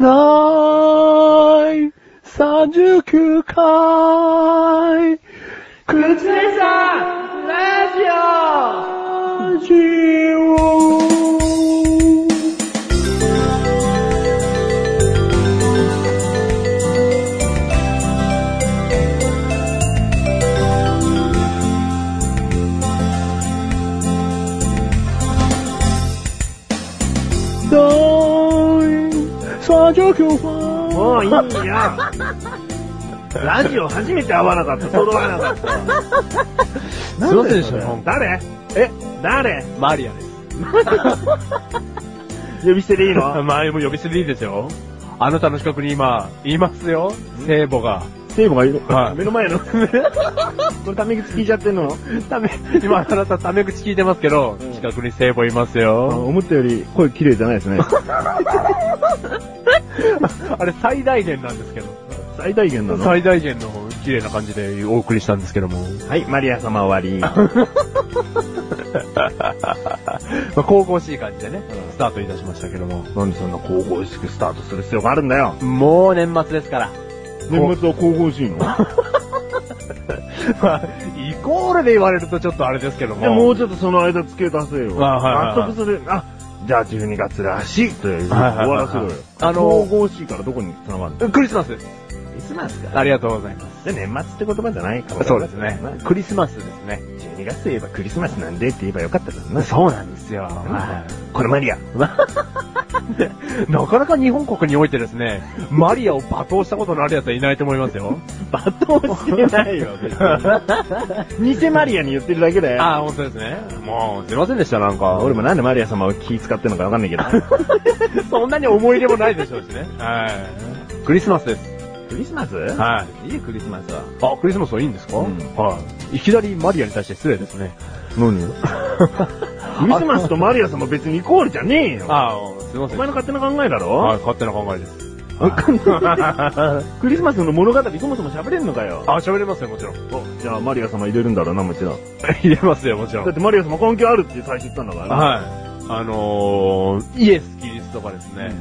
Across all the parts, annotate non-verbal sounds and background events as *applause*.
ない。39回。口でさラジオ。ラジオ39回もういいよラジオ初めて会わなかった、揃わなかった。すいませんでしたなんだよね誰？え？誰？マリアです。*laughs* 呼び捨てでいいの？まあ、もう呼び捨てでいいですよ。あなたの近くに今、いますよ。聖母が。聖母がいる、はい目の前の。*laughs* これタメ口聞いちゃってんの？ため、今あなたタメ口聞いてますけど、うん近くに聖母いますあよ。思ったより声綺麗じゃないですね。*laughs* あれ最大限なんですけど。最大限なの？最大限の綺麗な感じでお送りしたんですけども。はい、マリア様終わり。*laughs* まあ、神々しい感じでね、スタートいたしましたけども。なんでそんな神々しくスタートする必要があるんだよ。もう年末ですから。年末は神々しいの？*laughs* まあ、イコールで言われるとちょっとあれですけども。もうちょっとその間付け出せよ。納得する。あ、じゃあ12月らしいと終わらせろよ。あの神々しいからどこに繋がるの？クリスマスです。クリスマスか。ありがとうございます。で、年末って言葉じゃないかもそうですねまあ。クリスマスですね。12月といえばクリスマスなんでって言えばよかったな。そうなんですよ。これマリア。*laughs* なかなか日本国においてですね、マリアを罵倒したことのある奴はいないと思いますよ。*laughs* 罵倒してないよ、別に。*laughs* 偽マリアに言ってるだけだよ。ああ、本当ですね。もう、すいませんでした、なんか。俺もなんでマリア様を気使ってるのかわかんないけど。そんなに思い入れもないでしょうしね。はい。クリスマスです。クリスマス？はいいよ、クリスマスは。あ、クリスマスはいいんですか、うんはい。いきなりマリアに対して失礼ですね。何？*laughs* クリスマスとマリア様別にイコールじゃねえよ。ああ、すいません。お前の勝手な考えだろ？はい、勝手な考えです。クリスマスの物語そもそも喋れんのかよ。あ、喋れますよ、もちろん。おじゃあマリア様入れるんだろうな、もちろん。入れますよ、もちろんだっ。てマリア様関係あるって最初言ったんだから。はい。あのー、イエス・キリストがですね、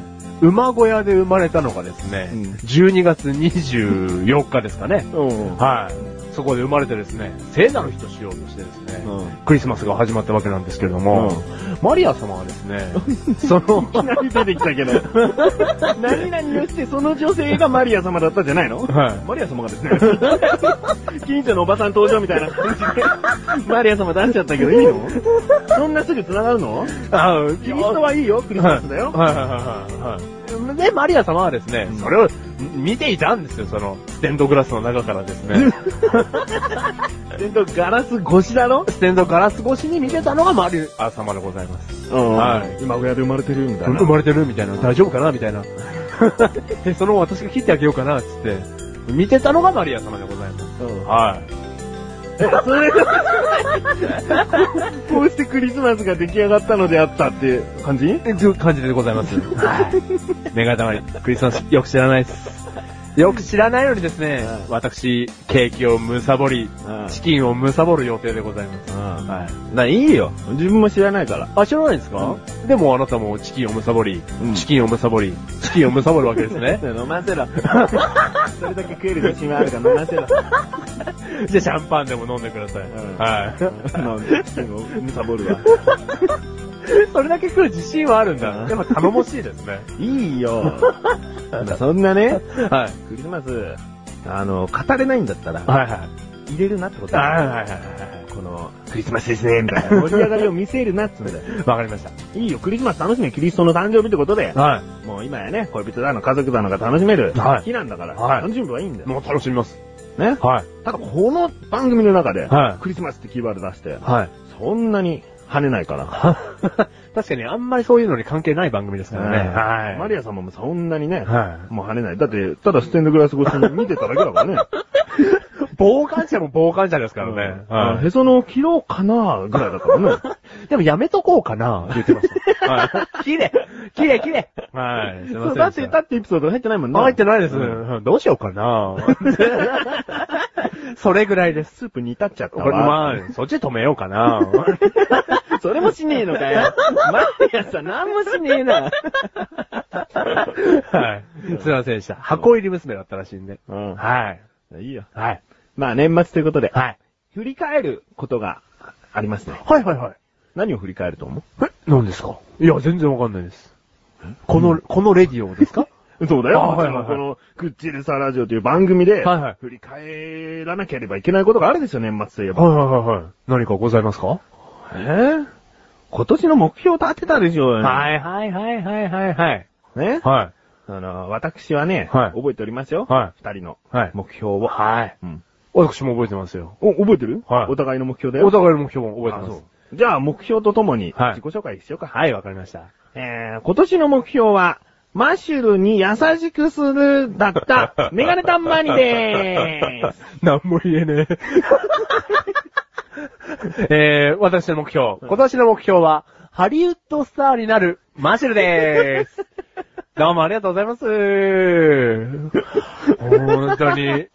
馬小屋で生まれたのがですね、うん12月24日ですかね。うん。はい。そこで生まれてですね、聖なる日としようとしてですね、うんクリスマスが始まったわけなんですけれども、マリア様はですね、*laughs* その、いきなり出てきたけど。*laughs* 何々をしてその女性がマリア様だったじゃないの？はい。マリア様がですね、*laughs* 近所のおばさん登場みたいな感じで、マリア様出しちゃったけどいいの？そんなすぐ繋がるの？あキリストはいいよ、クリスマスだよ。はいはいはいはいはい。で、マリア様はですね、それを見ていたんですよ、その、ステンドグラスの中からですね。*laughs* 全然ガラス越しだろ？ステンドガラス越しに見てたのがマリア様でございます。うんはい今親で生まれてるみたいな。生まれてるみたいな、大丈夫かなみたいな。え、*laughs* その私が切ってあげようかなつって、見てたのがマリア様でございます。うんはい。そ *laughs* れこうしてクリスマスが出来上がったのであったっていう感じ？っていう感じでございます。はい。メガネ玉に、クリスマスよく知らないです。よく知らないのにですね、うん私、ケーキをむさぼり、チキンをむさぼる予定でございます。はい。な、いいよ。自分も知らないから。あ、知らないですか、でもあなたもチキンをむさぼり、うんチキンをむさぼり、チキンをむさぼるわけですね。*laughs* 飲ませろ。*laughs* それだけ食える自信はあるから飲ませろ。*laughs* じゃあシャンパンでも飲んでください。うんはい。飲んで、チキンをむさぼるわ。*laughs* それだけ食う自信はあるんだ。う *laughs* んやっぱ頼もしいですね。いいよ。*laughs* そんなね、はい。クリスマス、あの、語れないんだったら、はいはい。入れるなってことはいはいだ。はいはいはい。この、クリスマスですね、みたいな盛り上がりを見せるなっつうんだよ。わかりましいいよ、クリスマス楽しみ、キリストの誕生日ってことでた。。はい。もう今やね、恋人だの家族だのが楽しめるはい日なんだから、はい楽しめばいいんだよ。もう楽しみます。ね？はい。ただこの番組の中で、はいクリスマスってキーワード出して、はい。そんなに跳ねないから。*laughs* 確かにあんまりそういうのに関係ない番組ですからね。はい。マリア様もそんなにね、はいもう跳ねない。だって、ただステンドグラス越しに見てただけだからね。*laughs* 傍観者も傍観者ですからね。うんはいへその切ろうかなぐらいだからね。*laughs* でもやめとこうかな言ってました。はい。綺麗綺麗綺麗はい。すいません。だって、だってエピソード入ってないもんね。入ってないです。うんどうしようかな *laughs* それぐらいです。スープ煮立っちゃったわ。まあ、そっち止めようかな。*laughs* それもしねえのかよ。マリアさん、なんもしねえな。はい。すいませんでした。箱入り娘だったらしいんで。うん。はい。いいよ。はい。まあ、年末ということで、はい。振り返ることがありますね。はいはいはい。何を振り返ると思え、何ですか？いや、全然わかんないです。この、このレディオですか？う *laughs* そうだよ。あはいはいはいこの、クッチレサラジオという番組で、はいはい振り返らなければいけないことがあるんですよ、年末といえば。はいはいはいはい。何かございますか？え？ー今年の目標立てたでしょうよ。はいはいはいはいはいはい。ね？はい。あの、私はね、はい覚えておりますよ。はい二人のはい。目標を。はい。うん。私も覚えてますよ。お、覚えてる？はいお互いの目標だよ。お互いの目標も覚えてあそうます。じゃあ、目標とともに、はい自己紹介しようか。はい、わかりました。えー、今年の目標は、マッシュルに優しくするだった、*laughs* メガネタンマニでーす。*laughs* なんも言えねえ。*laughs* えー、私の目標。今年の目標は、ハリウッドスターになるマシュルでーす。どうもありがとうございます。本当に、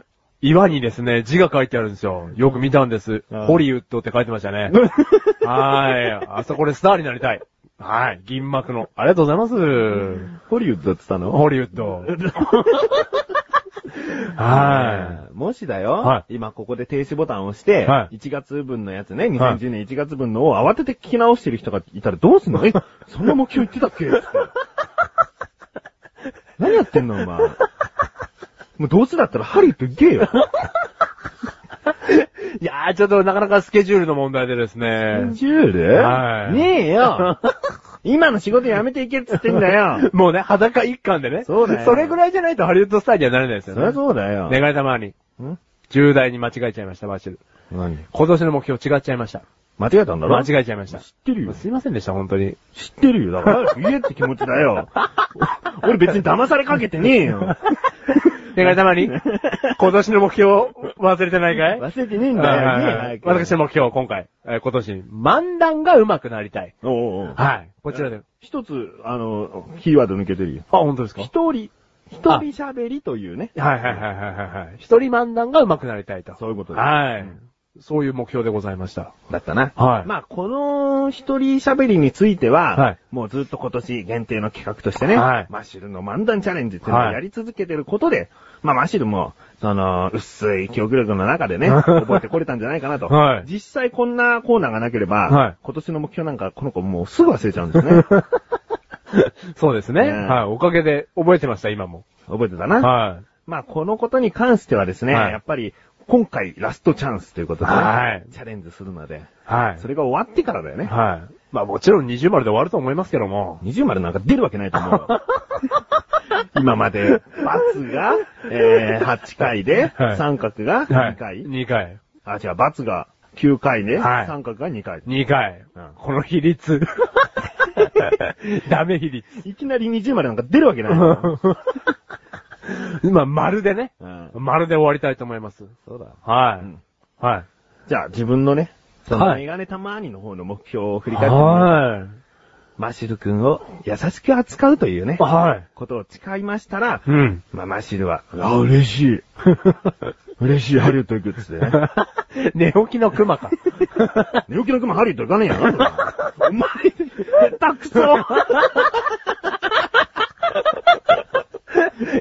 岩にですね、字が書いてあるんですよ。よく見たんです。うんホリウッドって書いてましたね。*laughs* はい。あそこでスターになりたい。はい。銀幕の。ありがとうございます。ホリウッドって言ったの？ホリウッド。*laughs* はい。い。もしだよ、は今ここで停止ボタンを押して、はい1月分のやつね、2010年1月分のを慌てて聞き直してる人がいたらどうすんの？*laughs* え、そんな目標言ってたっけ？何やってんのお前。もうどうせだったらハリウッド行けよ。*laughs* いやー、ちょっとなかなかスケジュールの問題でですね。ジュール？はいねえよ。*laughs* 今の仕事辞めていけっつってんだよ。*laughs* もうね、裸一貫でね。そうだよそれぐらいじゃないとハリウッドスターにはなれないですよね。そりゃそうだよ。願い玉に。ん？重大に間違えちゃいました、マシル。何？今年の目標違っちゃいました。間違えたんだろ？間違えちゃいました。知ってるよ。すいませんでした、本当に。知ってるよ。だから、言えって気持ちだよ。*laughs* 俺別に騙されかけてねえよ。願い玉に。今年の目標忘れてないかい？忘れてねえんだよ。はいはいはい言え早く私の目標、今回。えー今年、漫談が上手くなりたい。おうおはい。こちらで。一つ、あの、キーワード抜けてるよ。あ、本当ですか？一人、一人喋りというね。はいはいはいはいはいはい。一人漫談が上手くなりたいと。そういうことです。はい、うんそういう目標でございました。だったな。はいまあ、この一人喋りについては、はいもうずっと今年限定の企画としてね、はいマッシュルの漫談チャレンジっていうのをはいやり続けてることで、まあ、マッシュルも、その、薄い記憶力の中でね、覚えてこれたんじゃないかなと。*laughs* はい実際こんなコーナーがなければ、はい今年の目標なんかこの子もうすぐ忘れちゃうんですね。*laughs* そうですね。ねはい。おかげで覚えてました、今も。覚えてたな。はまあ、このことに関してはですね、はいやっぱり、今回ラストチャンスということで、はいチャレンジするので、い。はい。それが終わってからだよね。はい。まあもちろん20丸で終わると思いますけども。二重丸なんか出るわけないと思う。*laughs* 今まで、が、えー、8回で、はい三角が2回、2回。あ、違う、が9回で、はい三角が2回。2回。うんこの比率。*laughs* ダメ比率。いきなり二重丸なんか出るわけないよ。*laughs* *laughs* まあ、丸でね。うん丸で終わりたいと思います。そうだ。はい。うんはい。じゃあ、自分のね、そのはいメガネたまーにの方の目標を振り返ってみようはマシル君を優しく扱うというねい。、はい。ことを誓いましたら、うん。まあ、マシルは、あ、嬉しい。*laughs* 嬉しい、ハリウッド行くっつってね。*laughs* 寝起きの熊か。寝起きの熊ハリウッド行かねえやな。お前、下手くそ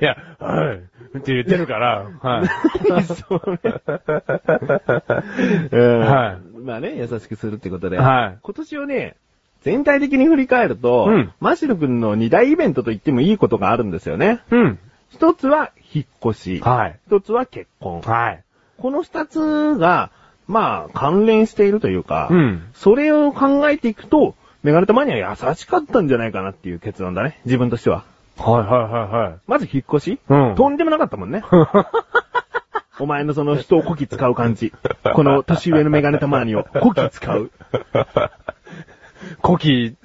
いや、はい。って言ってるから、はい。そうんはいまあね、優しくするってことで。はい今年をね、全体的に振り返ると、うんマシル君の二大イベントと言ってもいいことがあるんですよね。うん。一つは引っ越し。はい。一つは結婚。はい。この二つが、まあ、関連しているというか、うん。それを考えていくと、メガネタマニアは優しかったんじゃないかなっていう結論だね。自分としては。はいはいはいはい。まず引っ越し、うんとんでもなかったもんね。*laughs* お前のその人をこき使う感じ。この年上のメガネタマニをこき使う。コキ、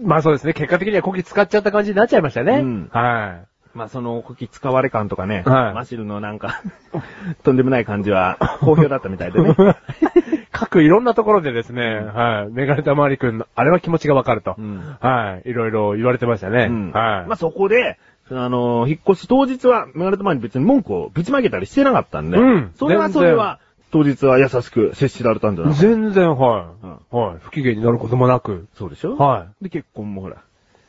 まあそうですね。結果的にはコキ使っちゃった感じになっちゃいましたね。うんはまあそのこき使われ感とかね、はいマシルのなんか、*laughs* とんでもない感じは好評だったみたいでね。*laughs* い。各いろんなところでですね、はい。メガネたまわりくんの、あれは気持ちがわかると。うんはい。いろいろ言われてましたね。うんはい。まあそこで、あの、引っ越し当日はメガネタマニ別に文句をぶちまけたりしてなかったんで、うんそれはそれは当日は優しく接しられたんじゃない全然、はい。はい。不機嫌になることもなく。そうでしょ？はで、結婚もほら。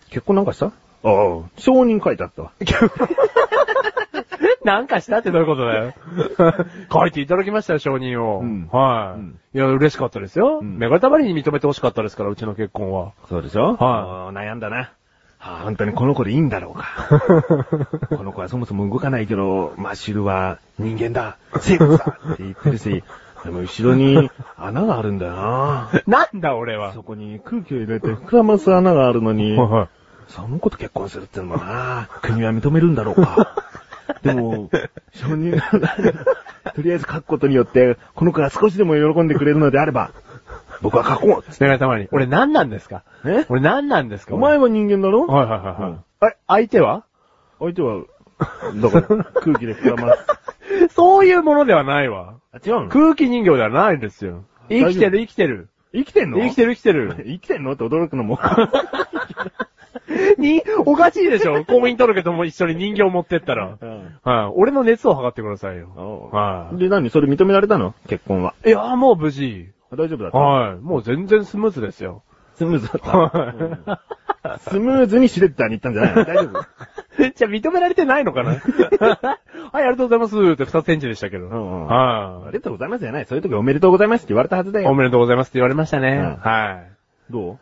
結婚なんかした？ああ、承認書いてあったわ。い。*laughs* なんかしたってどういうことだよ。*laughs* 書いていただきましたよ、承認を。うんはい、うんいや、嬉しかったですよ。うんメガネたまりに認めてほしかったですから、うちの結婚は。そうでしょ？は悩んだな。はあ、本当にこの子でいいんだろうか。*laughs* この子はそもそも動かないけど、マッシュルは人間だ、生物だって言ってるし、でも後ろに穴があるんだよな。なんだ、俺は。そこに空気を入れて膨らます穴があるのに、はいはいその子と結婚するってのもな、国は認めるんだろうか。*laughs* でも、承認がとりあえず書くことによって、この子が少しでも喜んでくれるのであれば、僕は書こうメガネたまり。俺何なんですか？え？俺何なんですか？お前は人間だろ？はいはいはいはい。うんあれ、相手は？相手は、だから、空気で膨らます。*laughs* そういうものではないわ。あ、違うの？空気人形ではないですよ。生きてる生きてる。生きてんの？生きてる生きてる。*laughs* 生きてんの？って驚くのも。に、おかしいでしょ婚姻届とも一緒に人形持ってったら。うんはい。俺の熱を測ってくださいよ。はい。で、何？それ認められたの？結婚は。いや、もう無事。大丈夫だった？はい。もう全然スムーズですよ。スムーズだった？はスムーズにシュレッダーに行ったんじゃないの？大丈夫？い。*laughs* じゃあ認められてないのかな？*laughs* はい、ありがとうございますって二センチでしたけど。んうんはありがとうございますじゃない。そういう時おめでとうございますって言われたはずだい。よ。おめでとうございますって言われましたね。うんはどう？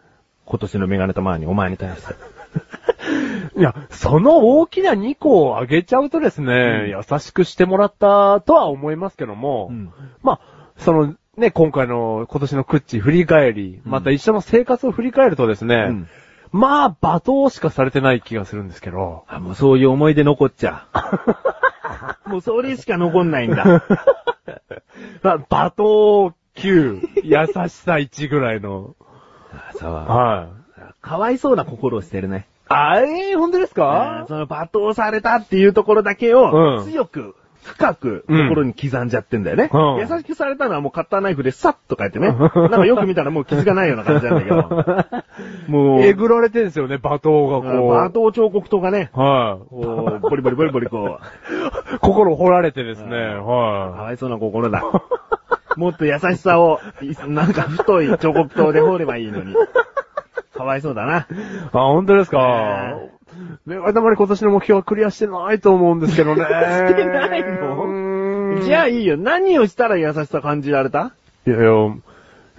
今年のメガネたまにお前に対して。い。*laughs* いや、その大きな2個をあげちゃうとですね、優しくしてもらったとは思いますけども、うんまあ、その、ね、今回の今年のクッチ振り返り、また一緒の生活を振り返るとですね、うんまあ、罵倒しかされてない気がするんですけど、あ、もうそういう思い出残っちゃう。*laughs* もうそれしか残んないんだ。*laughs* まあ、罵倒9、優しさ1ぐらいの。そう。はい。かわいそうな心をしてるね。あえー、本当ですか？その罵倒されたっていうところだけを、うん強く、深く、心に刻んじゃってんだよね。うん優しくされたのはもうカッターナイフでサッと書いてね。*laughs* なんかよく見たらもう傷がないような感じなんだけど。*laughs* もう、えぐられてんですよね、罵倒がこう。罵倒彫刻刀がね、はい。こう、ボリボリボリボリこう、*laughs* 心掘られてですね、うんかはわいそうな心だ。もっと優しさを、いなんか太い彫刻刀で掘ればいいのに。*laughs* かわいそうだな。い。あ、本当ですか？ねまに今年の目標はクリアしてないと思うんですけどね。してないの？じゃあいいよ。何をしたら優しさ感じられた？いやいや、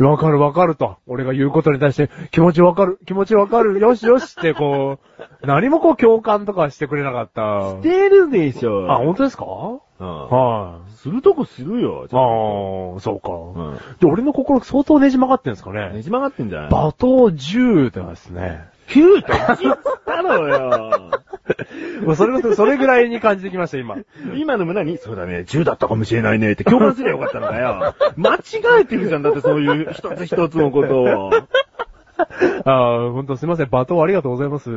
わかるわかると。俺が言うことに対して、気持ちわかる、気持ちわかる、よしよしってこう、*laughs* 何もこう共感とかしてくれなかった。出るでしょ。あ、本当ですか？うんはい。するとこするよ。ああ、そうか。んで、俺の心相当ねじ曲がってんですかね。ねじ曲がってんじゃない？罵倒10ではですね。9と1だろうよ。*laughs* もうそれこそ、それぐらいに感じてきました、今。今の胸に、そうだね、10だったかもしれないねって共感すればよかったのかよ。*laughs* 間違えてるじゃん、だってそういう一つ一つのことを。*laughs* ああ、ほんとすいません、罵倒ありがとうございます。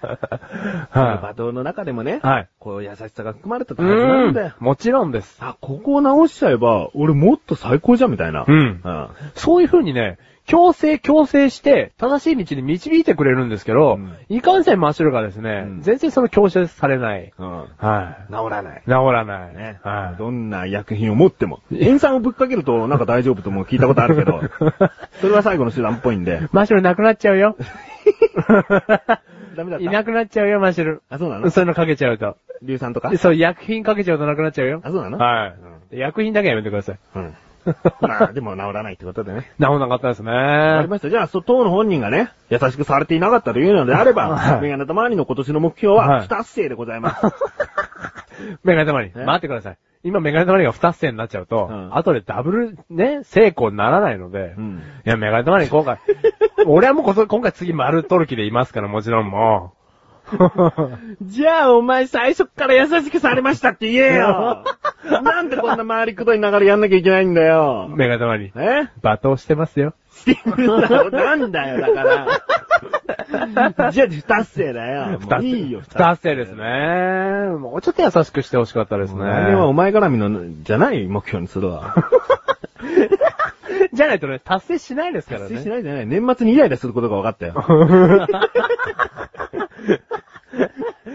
罵は倒の中でもねい。、はい。こう優しさが含まれてたうはずなんだよ。もちろんです。あ、ここを直しちゃえば、俺もっと最高じゃん、みたいな。うん。うん。そういう風にね、強制強制して、正しい道に導いてくれるんですけど、うんいかんせんマッシュルがですね、うん全然その強制されない。うん。はい。治らない。治らない。ね。はい。どんな薬品を持っても。塩酸をぶっかけるとなんか大丈夫とも聞いたことあるけど、*laughs* それは最後の手段っぽいんで。マッシュルなくなっちゃうよ。*laughs* ダメだった？いなくなっちゃうよ、マッシュル。あ、そうなの？そういうのかけちゃうと。硫酸とか？そう、薬品かけちゃうとなくなっちゃうよ。あ、そうなの？はい。で薬品だけはやめてください。うん。*laughs* まあ、でも治らないってことでね。治らなかったですね。わかりました。じゃあ、そ、当の本人がね、優しくされていなかったというのであれば *laughs* は、いメガネたまわりの今年の目標ははい不達成でございます。*laughs* メガネたまり。え待ってください。今メガネたまりが二つ線になっちゃうと、うん。後でダブル、ね、成功にならないので、うん。いや、メガネたまり今回、*laughs* 俺はもうこそ今回次丸取る気でいますから、もちろんも *laughs* じゃあ、お前最初っから優しくされましたって言えよ *laughs* なんでこんな回りくどい流れやんなきゃいけないんだよう、メガネたまり、え？罵倒してますよ。してるだろなんだよ、だから。*laughs* じゃあ、不達成だよ。もういいよ、二つ線です。ね。もうちょっと優しくしてほしかったですね。来年はお前絡みの、じゃない目標にするわ。じゃないとね、達成しないですからね。達成しないじゃない。年末にイライラすることが分かったよ。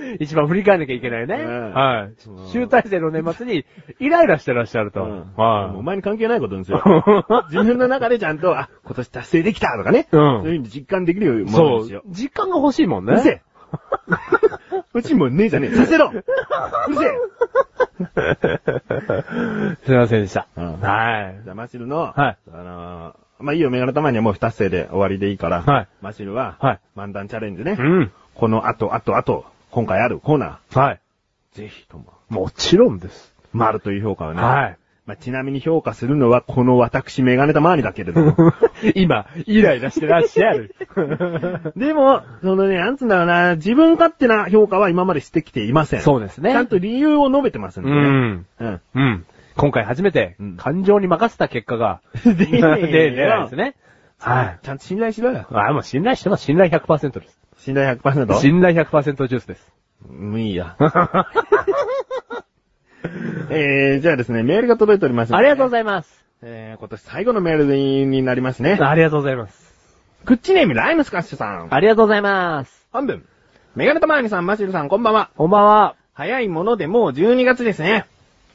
*laughs* 一番振り返らなきゃいけないね。うんはいうん。集大成の年末に、イライラしてらっしゃると。うんもうおは前に関係ないことですよ。*laughs* 自分の中でちゃんと、あ、今年達成できたとかね。うんそういうふうに実感できるようい。なものですよ。。そう実感が欲しいもんね。うるせえ。うちもねえじゃねえ。させろうるせえ *laughs* すいませんでした。うんはい。じゃあ、マシルの、はいあのーまあ、いいよ、メガネたまにはもう不達成で終わりでいいから、はいマシルは、はい漫談チャレンジね、うん。この後、後、後、今回あるコーナはい。ー、ぜひとも、もちろんです。丸という評価をね、はい。まあ、ちなみに評価するのは、この私、メガネたまにだけれども、*laughs* 今、イライラしてらっしゃる。*laughs* でも、そのね、なんつうんだろうな、自分勝手な評価は今までしてきていません。そうですね。ちゃんと理由を述べてますんでね。うん。うん。うん。今回初めてうん、感情に任せた結果が、出出ねえよ *laughs* 出ないですね。はい。ちゃんと信頼しろよ。あ、もう信頼してます。信頼100%です。信頼 100%? 信頼100%ジュースです。もういいや。*laughs* えー、じゃあですね、メールが届いておりますのでありがとうございます。えー、今年最後のメールになりますね。ありがとうございます。クッチネームライムスカッシュさん。ありがとうございます。本文。メガネタマーニさん、マシルさん、こんばんは。こんばんは。早いものでもう12月ですね。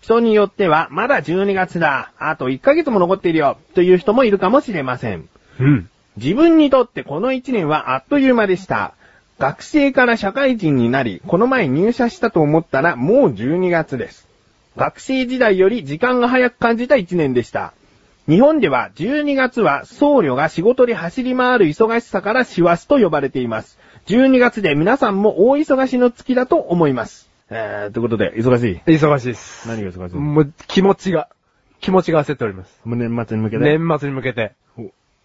人によっては、まだ12月だ。あと1ヶ月も残っているよ。という人もいるかもしれません。うん。自分にとってこの1年はあっという間でした。学生から社会人になり、この前入社したと思ったらもう12月です。学生時代より時間が早く感じた1年でした。日本では12月は僧侶が仕事で走り回る忙しさから師走と呼ばれています。12月で皆さんも大忙しの月だと思います。えー、ということで、忙しい？忙しいです。何が忙しいもう、気持ちが、気持ちが焦っております。もう年末に向けて？年末に向けて。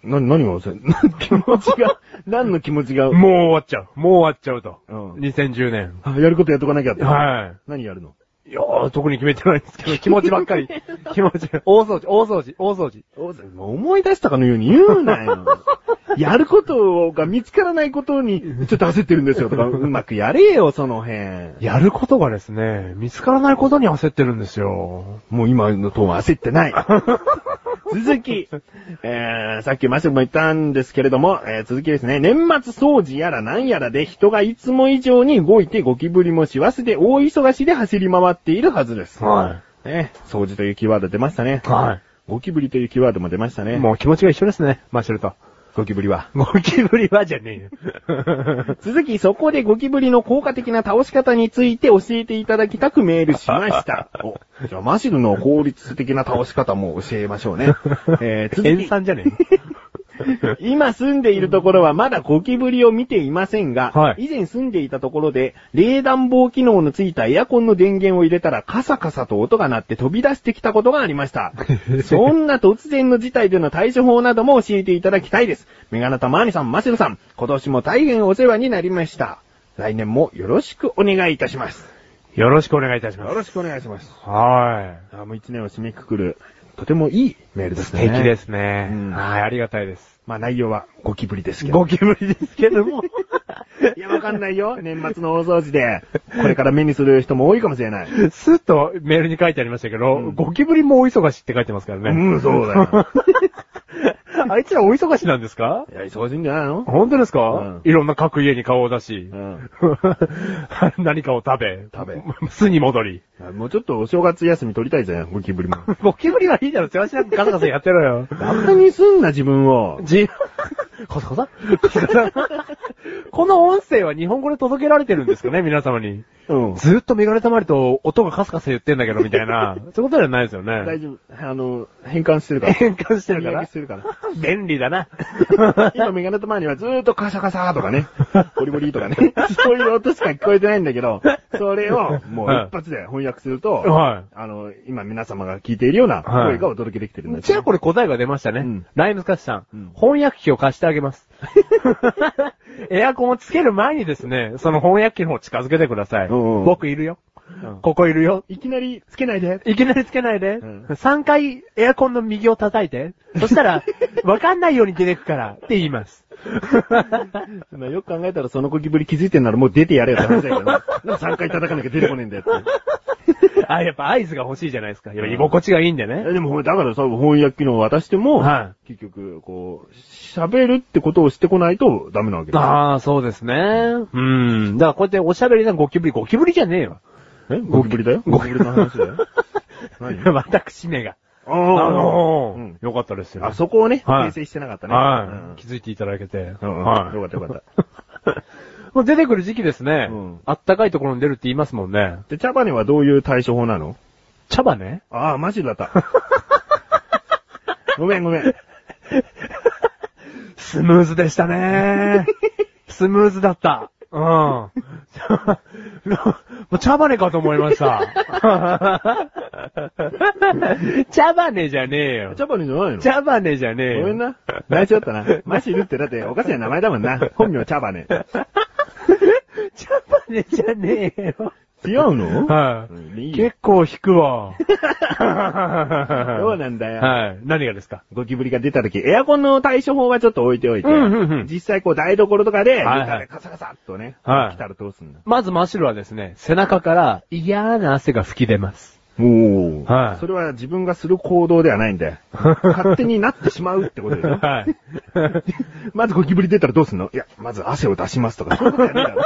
な、何が焦る気持ちが、*laughs* 何の気持ちが。もう終わっちゃう。もう終わっちゃうと。うん2010年。あやることやっとかなきゃって。は何やるの？い。いやー、特に決めてないんですけど、気持ちばっかり。*laughs* 気持ち。大掃除、大掃除、大掃除。もう思い出したかのように言うなよ。*laughs* やることが見つからないことに、ちょっと焦ってるんですよとか、うまくやれよ、その辺。やることがですね、見つからないことに焦ってるんですよ。もう今のトーンは焦ってない。*laughs* 続き、えー、さっきマシュも言ったんですけれども、えー続きですね。年末掃除やら何やらで人がいつも以上に動いてゴキブリもしわすで大忙しで走り回っているはずです。はね、掃除というキーワード出ましたね。はゴキブリというキーワードも出ましたね。もう気持ちが一緒ですね、マシュルと。ゴキブリは。ゴキブリはじゃねえよ。続き、そこでゴキブリの効果的な倒し方について教えていただきたくメールしました。*laughs* おじゃあ、マシルの効率的な倒し方も教えましょうね。えー、続塩き、*laughs* 酸じゃね *laughs* 今住んでいるところはまだゴキブリを見ていませんが、はい以前住んでいたところで、冷暖房機能のついたエアコンの電源を入れたらカサカサと音が鳴って飛び出してきたことがありました。*laughs* そんな突然の事態での対処法なども教えていただきたいです。メガネタマーニさん、マシルさん、今年も大変お世話になりました。来年もよろしくお願いいたします。え。よろしくお願いいたします。よろしくお願いします。はあもう一年を締めくくる、とてもいいメールですね。敵ですね。うんはい、ありがたいです。まあ内容はゴキブリですけど。ゴキブリですけども。*laughs* いや、わかんないよ。年末の大掃除で、これから目にする人も多いかもしれない。スッとメールに書いてありましたけど、うんゴキブリも大忙しって書いてますからね。うん、そうだよ。*laughs* あいつら大忙しなんですか？いや、忙しいんじゃないの？本当ですか、うんいろんな各家に顔を出し、うん。*laughs* 何かを食べ、食べ巣に戻り。もうちょっとお正月休み取りたいじゃん、ゴキブリも。*laughs* ゴキブリはいいだろ、世話しなくガサガサやってろよ。バカにすんな、自分を。じ、コサコサこの音声は日本語で届けられてるんですかね、皆様に。うん。ずーっとメガネたまりと音がカスカス言ってんだけど、みたいな。そういうことじゃないですよね。大丈夫。あの、変換してるから。変換してるから？してるから。便利だな。*laughs* 今メガネと前にはずーっとカサカサとかね、ボリボリとかね、*laughs* そういう音しか聞こえてないんだけど、それをもう一発で翻訳すると、はあの、今皆様が聞いているような声がお届けできてるんです、じゃあこれ答えが出ましたね。うんライムスカッシュさん,、うん翻訳機を貸してあげます。*laughs* エアコンをつける前にですね、その翻訳機の方近づけてください。僕いるよ。うんここいるよ。いきなりつけないで。いきなりつけないで。うん3回エアコンの右を叩いて。そしたら、*laughs* わかんないように出てくからって言います。*laughs* まあよく考えたらそのゴキブリ気づいてんならもう出てやれよって話だけどね。なんか3回叩かなきゃ出てこねえんだよって。あ、やっぱ合図が欲しいじゃないですか。やっぱ居心地がいいんでね。えでも、だからさ、翻訳機能を渡しても、は結局、こう、喋るってことをしてこないとダメなわけだ。ああ、そうですね。うん。だからこうやっておしゃべりなゴキブリ、ゴキブリじゃねえよ。えゴキブリだよ？ゴキブリの話だよ？何？*laughs* 私めが。ああのーうんよかったですよ。あそこをね、はい訂正してなかったね。はい。気づいていただけて。うん。うんはい。よかったよかった。*laughs* もう出てくる時期ですね。うんあったかいところに出るって言いますもんね。で、茶葉にはどういう対処法なの？茶葉ね。ああ、マジだった。*laughs* ごめんごめん。スムーズでしたね。スムーズだった。うん。*laughs* もう茶羽かと思いました。*laughs* 茶羽じゃねえよ。茶葉にじゃないの？茶羽じゃねえよ。ごめんな。泣いちゃったな。マシルってだっておかしな名前だもんな。本名茶葉ね。*laughs* 茶羽じゃねえよ。違うの？はい。うんいいよ結構引くわ。*laughs* そうなんだよ。はい。何がですか？ゴキブリが出た時、エアコンの対処法はちょっと置いておいて、うんうんうん実際こう台所とかで、はいはい床でカサカサっとね、はい来たらどうすんだまず真っ白はですね、背中から嫌な汗が吹き出ます。おーはいそれは自分がする行動ではないんだよ。*laughs* 勝手になってしまうってことでしょ？はい。*laughs* まずゴキブリ出たらどうすんの？いや、まず汗を出しますとか、そういうことやねえだろ。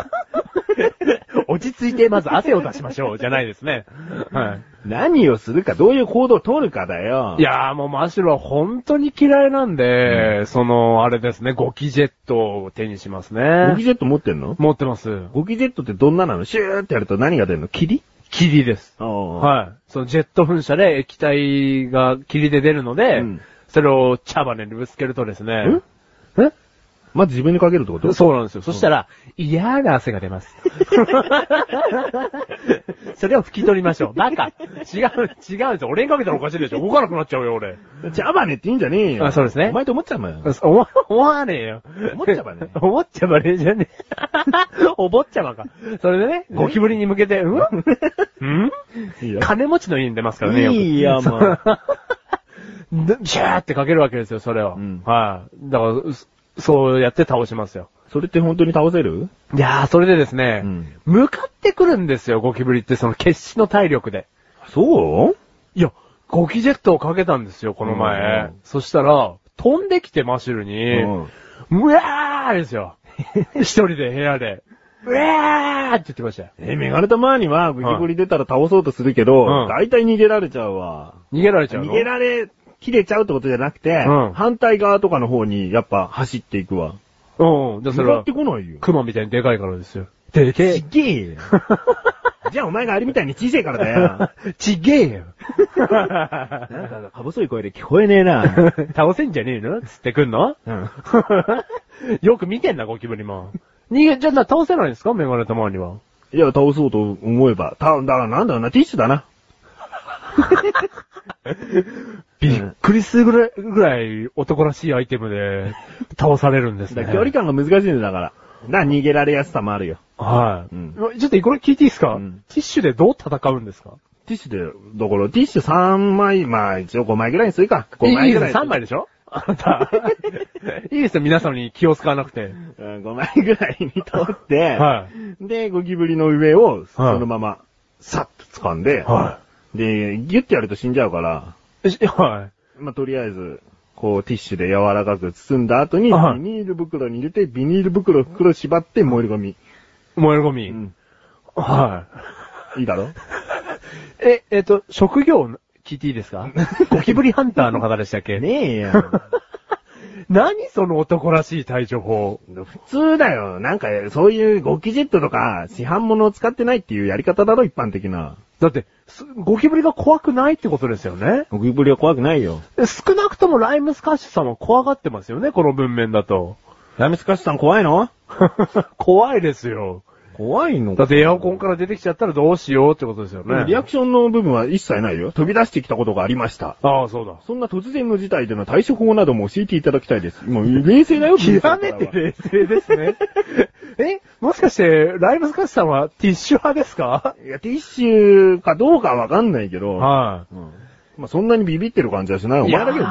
落ち着いてまず汗を出しましょう、*laughs* じゃないですね。は何をするか、どういう行動を取るかだよ。い。いやーもうマシュルは本当に嫌いなんで、その、あれですね、ゴキジェットを手にしますね。ゴキジェット持ってんの？持ってます。ゴキジェットってどんななの？シューってやると何が出るの？霧？霧です。ははい。そのジェット噴射で液体が霧で出るので、うんそれを茶羽にぶつけるとですね、え？まず自分にかけるってこと？そうなんですよ。そしたら、嫌な汗が出ます。*laughs* それを拭き取りましょう。バカ。違う、違うんですよ。俺にかけたらおかしいでしょ。動かなくなっちゃうよ、俺。茶葉ねって言うんじゃねえよ。あそうですねお前と思っちゃうもんよ。思わ、思わねえよ。思っちゃばね *laughs* 思っちゃばねえじゃねえ。*laughs* お坊ちゃまか。それでね、ゴキブリに向けて、うん？うん？いいよ。金持ちの家に出ますからね、よくいいよ、もう。でシャーってかけるわけですよ、それを。うんはい。だから、そそうやって倒しますよ。それって本当に倒せる？いやー、それでですね、うん向かってくるんですよ、ゴキブリって、その決死の体力で。そう？いや、ゴキジェットをかけたんですよ、この前。うんそしたら、飛んできてマシュルに、うわーですよ。一人で部屋で、うわーって言ってましたよ。え、メガネたまにはゴキブリ出たら倒そうとするけど、うん大体逃げられちゃうわ。逃げられちゃうの？逃げられ、切れちゃうってことじゃなくて、うん反対側とかの方にやっぱ走っていくわ。うん。じゃあそれは向かって、こないよ。クマみたいにでかいからですよ。でけちげえよ。*laughs* じゃあお前があれみたいに小さいからだよ。え。*laughs* ちげえよ。なんか、か細い声で聞こえねえな。*laughs* 倒せんじゃねえの？つってくんの？うん。よく見てんな、ゴキブリも。逃げ、じゃあな倒せないんですか？メガネたまには。いや、倒そうと思えば。た、だからなんだろうな、ティッシュだな。びっくりするぐらい、ぐらい男らしいアイテムで倒されるんですね。距離感が難しいんだから。な、逃げられやすさもあるよ。はい、うんちょっとこれ聞いていいですか、うんティッシュでどう戦うんですか？ティッシュで、だからティッシュ3枚、まあ一応5枚ぐらいにするか。5いいですよ、枚ぐらい。3枚でしょ？あなた。いいですよ、*laughs* *laughs* 皆様に気を使わなくて。うん5枚ぐらいに取って、はで、ゴキブリの上をそはいのまま、さっと掴んで、はで、ギュッてやると死んじゃうから、はまあ、とりあえず、こう、ティッシュで柔らかく包んだ後に、ビはいニール袋に入れて、ビニール袋、袋縛って燃えるゴミ。い。燃えるゴミ。うん。はいいだろ？い。*laughs* え、えっ、と、職業、聞いていいですか？*laughs* ゴキブリハンターの方でしたっけ？ねえよ。*laughs* 何その男らしい対処法？普通だよ。なんか、そういうゴキジェットとか、市販物を使ってないっていうやり方だろ、一般的な。だって、すゴキブリが怖くないってことですよね？ゴキブリは怖くないよ。え少なくともライムスカッシュさんは怖がってますよね、この文面だと。ラミスカッシュさん怖いの？*laughs* 怖いですよ。怖いのだってエアコンから出てきちゃったらどうしようってことですよね。リアクションの部分は一切ないよ。飛び出してきたことがありました。ああ、そうだ。そんな突然の事態での対処法なども教えていただきたいです。もう *laughs* 冷静だよ、極めて冷静ですね。*laughs* えもしかして、ライムスカッシュさんはティッシュ派ですか？いや、ティッシュかどうかはわかんないけど、はうんまあ、そんなにビビってる感じはしない。お前だけがビビ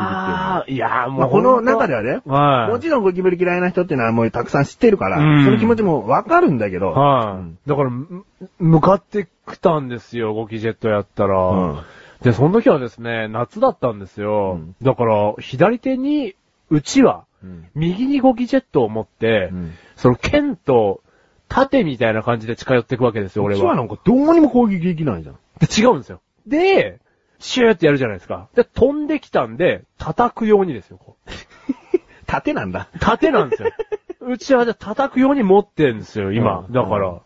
ってる。いやーもう、まあ、この中ではね、はい。もちろんゴキブリ嫌いな人っていうのはもうたくさん知ってるから、うんその気持ちもわかるんだけど、はい、うんだから、む向かってきたんですよ、ゴキジェットやったら。うんで、その時はですね、夏だったんですよ。うんだから、左手に、うちわ、うん右にゴキジェットを持って、うんその剣と盾みたいな感じで近寄っていくわけですよ、俺は。こっちはなんかどうにも攻撃できないじゃん。で、違うんですよ。で、シューってやるじゃないですか。で、飛んできたんで、叩くようにですよ、こう *laughs* 盾なんだ。盾なんですよ。*laughs* うちはで叩くように持ってんですよ、今。うんだから。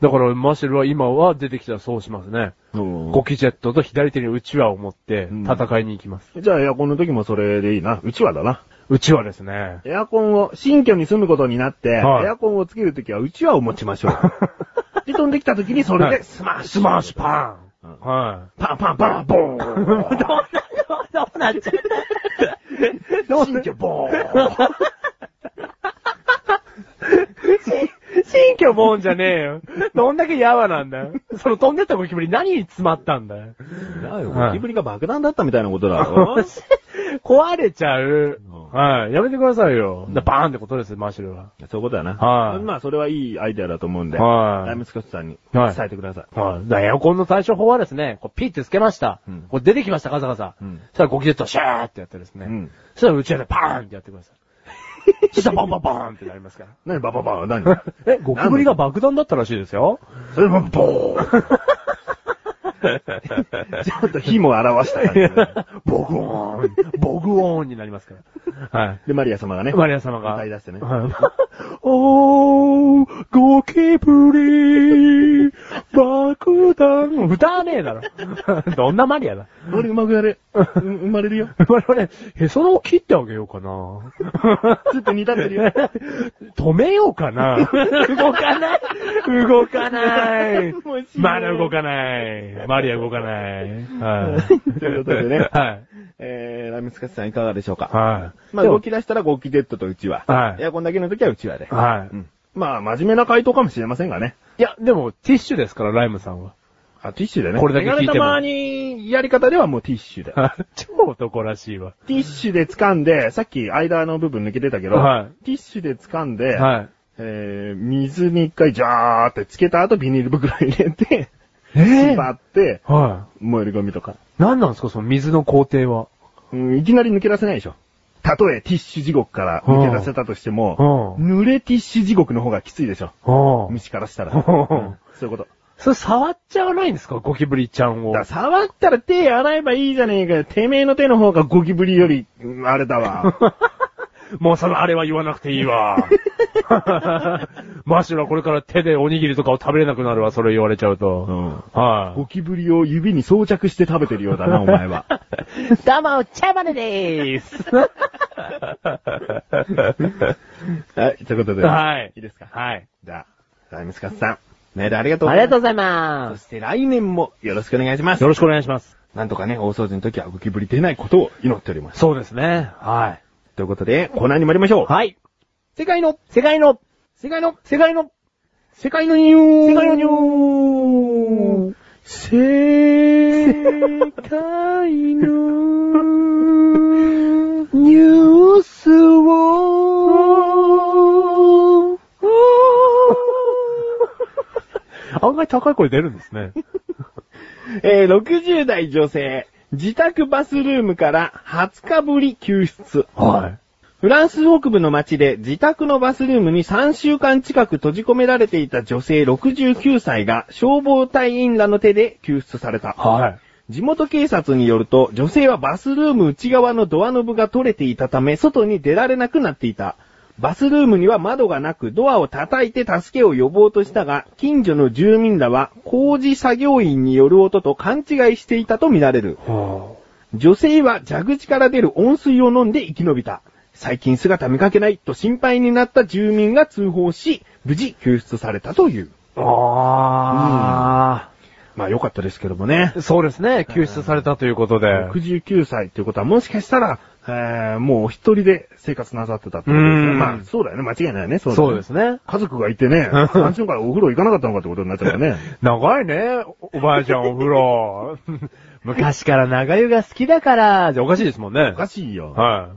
だから、マシェルは今は出てきたらそうしますね。ゴキジェットと左手にうちわを持ってうん戦いに行きます。じゃあエアコンの時もそれでいいな。うちわだな。うちわですね。エアコンを、新居に住むことになって、はいエアコンをつけるときはうちわを持ちましょう。*laughs* で、飛んできたときにそれはいでスマッシュ。スマッシュパン、うんはパンパンパン、ボーン。い。どうな、どうなっちゃう？新居ボーン。新居ボーンじゃねえよ。どんだけやわなんだよ。その飛んでったゴキブリ何に詰まったんだよ。だよはいゴキブリが爆弾だったみたいなことだろ。*laughs* *laughs* 壊れちゃううん。はい。やめてくださいよ。だバーンってことですよ、マーシュルは。そういうことだな。はいまあ、それはいいアイデアだと思うんで、はいライムスカッチさんにはい伝えてください。はい。エアコンの対処法はですね、こうピッてつけました。うんこう出てきました、ガサガサ。うんそしたらゴキジェットシャーってやってですね。うんそしたらうちわでパーンってやってください。*laughs* そしたらバンバンバーンってなりますから。何バババ何？*laughs* え、ゴキブリが爆弾だったらしいですよ。それもボーンちょっと火も表した感じで。ボグオーン、ボグオーンになりますから。はい。で、マリア様がね。マリア様が。歌い出してねはい *laughs* おー、ゴキブリ、爆弾。歌わねえだろ。*laughs* どんなマリアだ。俺うまくやれ。*laughs* う生まれるよ。我々、へその緒切ってあげようかな。*laughs* ずっと似たってるよ。止めようかな。動かない。動かない。まだ動かない。マリア動かない。はい。ということでねはい。えー、ラミスカチさんいかがでしょうか？はい。まあ、動き出したらゴキデッドとうちわ。はいエアコンだけの時はうちわで。はい。うんまあ、真面目な回答かもしれませんがね。いや、でも、ティッシュですから、ライムさんは。あ、ティッシュでね。これだけ聞いてもたまにやり方ではもうティッシュで。*laughs* 超男らしいわ。ティッシュで掴んで、さっき間の部分抜けてたけど、はいティッシュで掴んで、はい。えー、水に一回ジャーってつけた後ビニール袋入れて、え縛って、は燃えるゴミとか。い。何なんですか、その水の工程は。うん、いきなり抜け出せないでしょ。たとえティッシュ地獄から抜け出せたとしても、うん。濡れティッシュ地獄の方がきついでしょ。うん。虫からしたら。うんうんそういうこと。それ触っちゃわないんですか？ゴキブリちゃんを。触ったら手洗えばいいじゃねえかよ。てめえの手の方がゴキブリより、うんあれだわ。*laughs* もうそのあれは言わなくていいわ。*laughs* マシュラこれから手でおにぎりとかを食べれなくなるわ、それ言われちゃううと。んはゴキブリを指に装着して食べてるようだな、お前は。い。*laughs* どうも、茶花でーす。*laughs* はい、ということで。はい。いいですか？はい。じゃあ、ライムスカスさん。メールありがとうありがとうございまそして来年もよろしくお願いしますす。よ。ろしくお願いします。なんとかね、大掃除の時はゴキブリ出ないことを祈っております。そうですね。はということで、コーナーに参りましょう。い。はい。世界の、世界の、世界の、世界の、世界のニュー世界のニュー世界のニュースを、*laughs* 案外高い声出るんですね。*laughs* えー、60代女性、自宅バスルームから20日ぶり救出。はい。フランス北部の街で自宅のバスルームに3週間近く閉じ込められていた女性69歳が消防隊員らの手で救出された。はい。地元警察によると、女性はバスルーム内側のドアノブが取れていたため、外に出られなくなっていた。バスルームには窓がなく、ドアを叩いて助けを呼ぼうとしたが、近所の住民らは工事作業員による音と勘違いしていたとみられる。は女性は蛇口から出る温水を飲んで生き延びた。最近姿見かけないと心配になった住民が通報し、無事救出されたという。あ。あまあよかったですけどもね。そうですね。救出されたということで。69歳っていうことはもしかしたら、えー、もうお一人で生活なさってたってことですね。うんまあ、そうだよね。間違いないね。そうだねそうですね。家族がいてね、3週間お風呂行かなかったのかってことになっちゃうね。*laughs* 長いね、おおばあちゃんお風呂。*laughs* 昔から長湯が好きだから、じゃおかしいですもんねお。かしいよ。は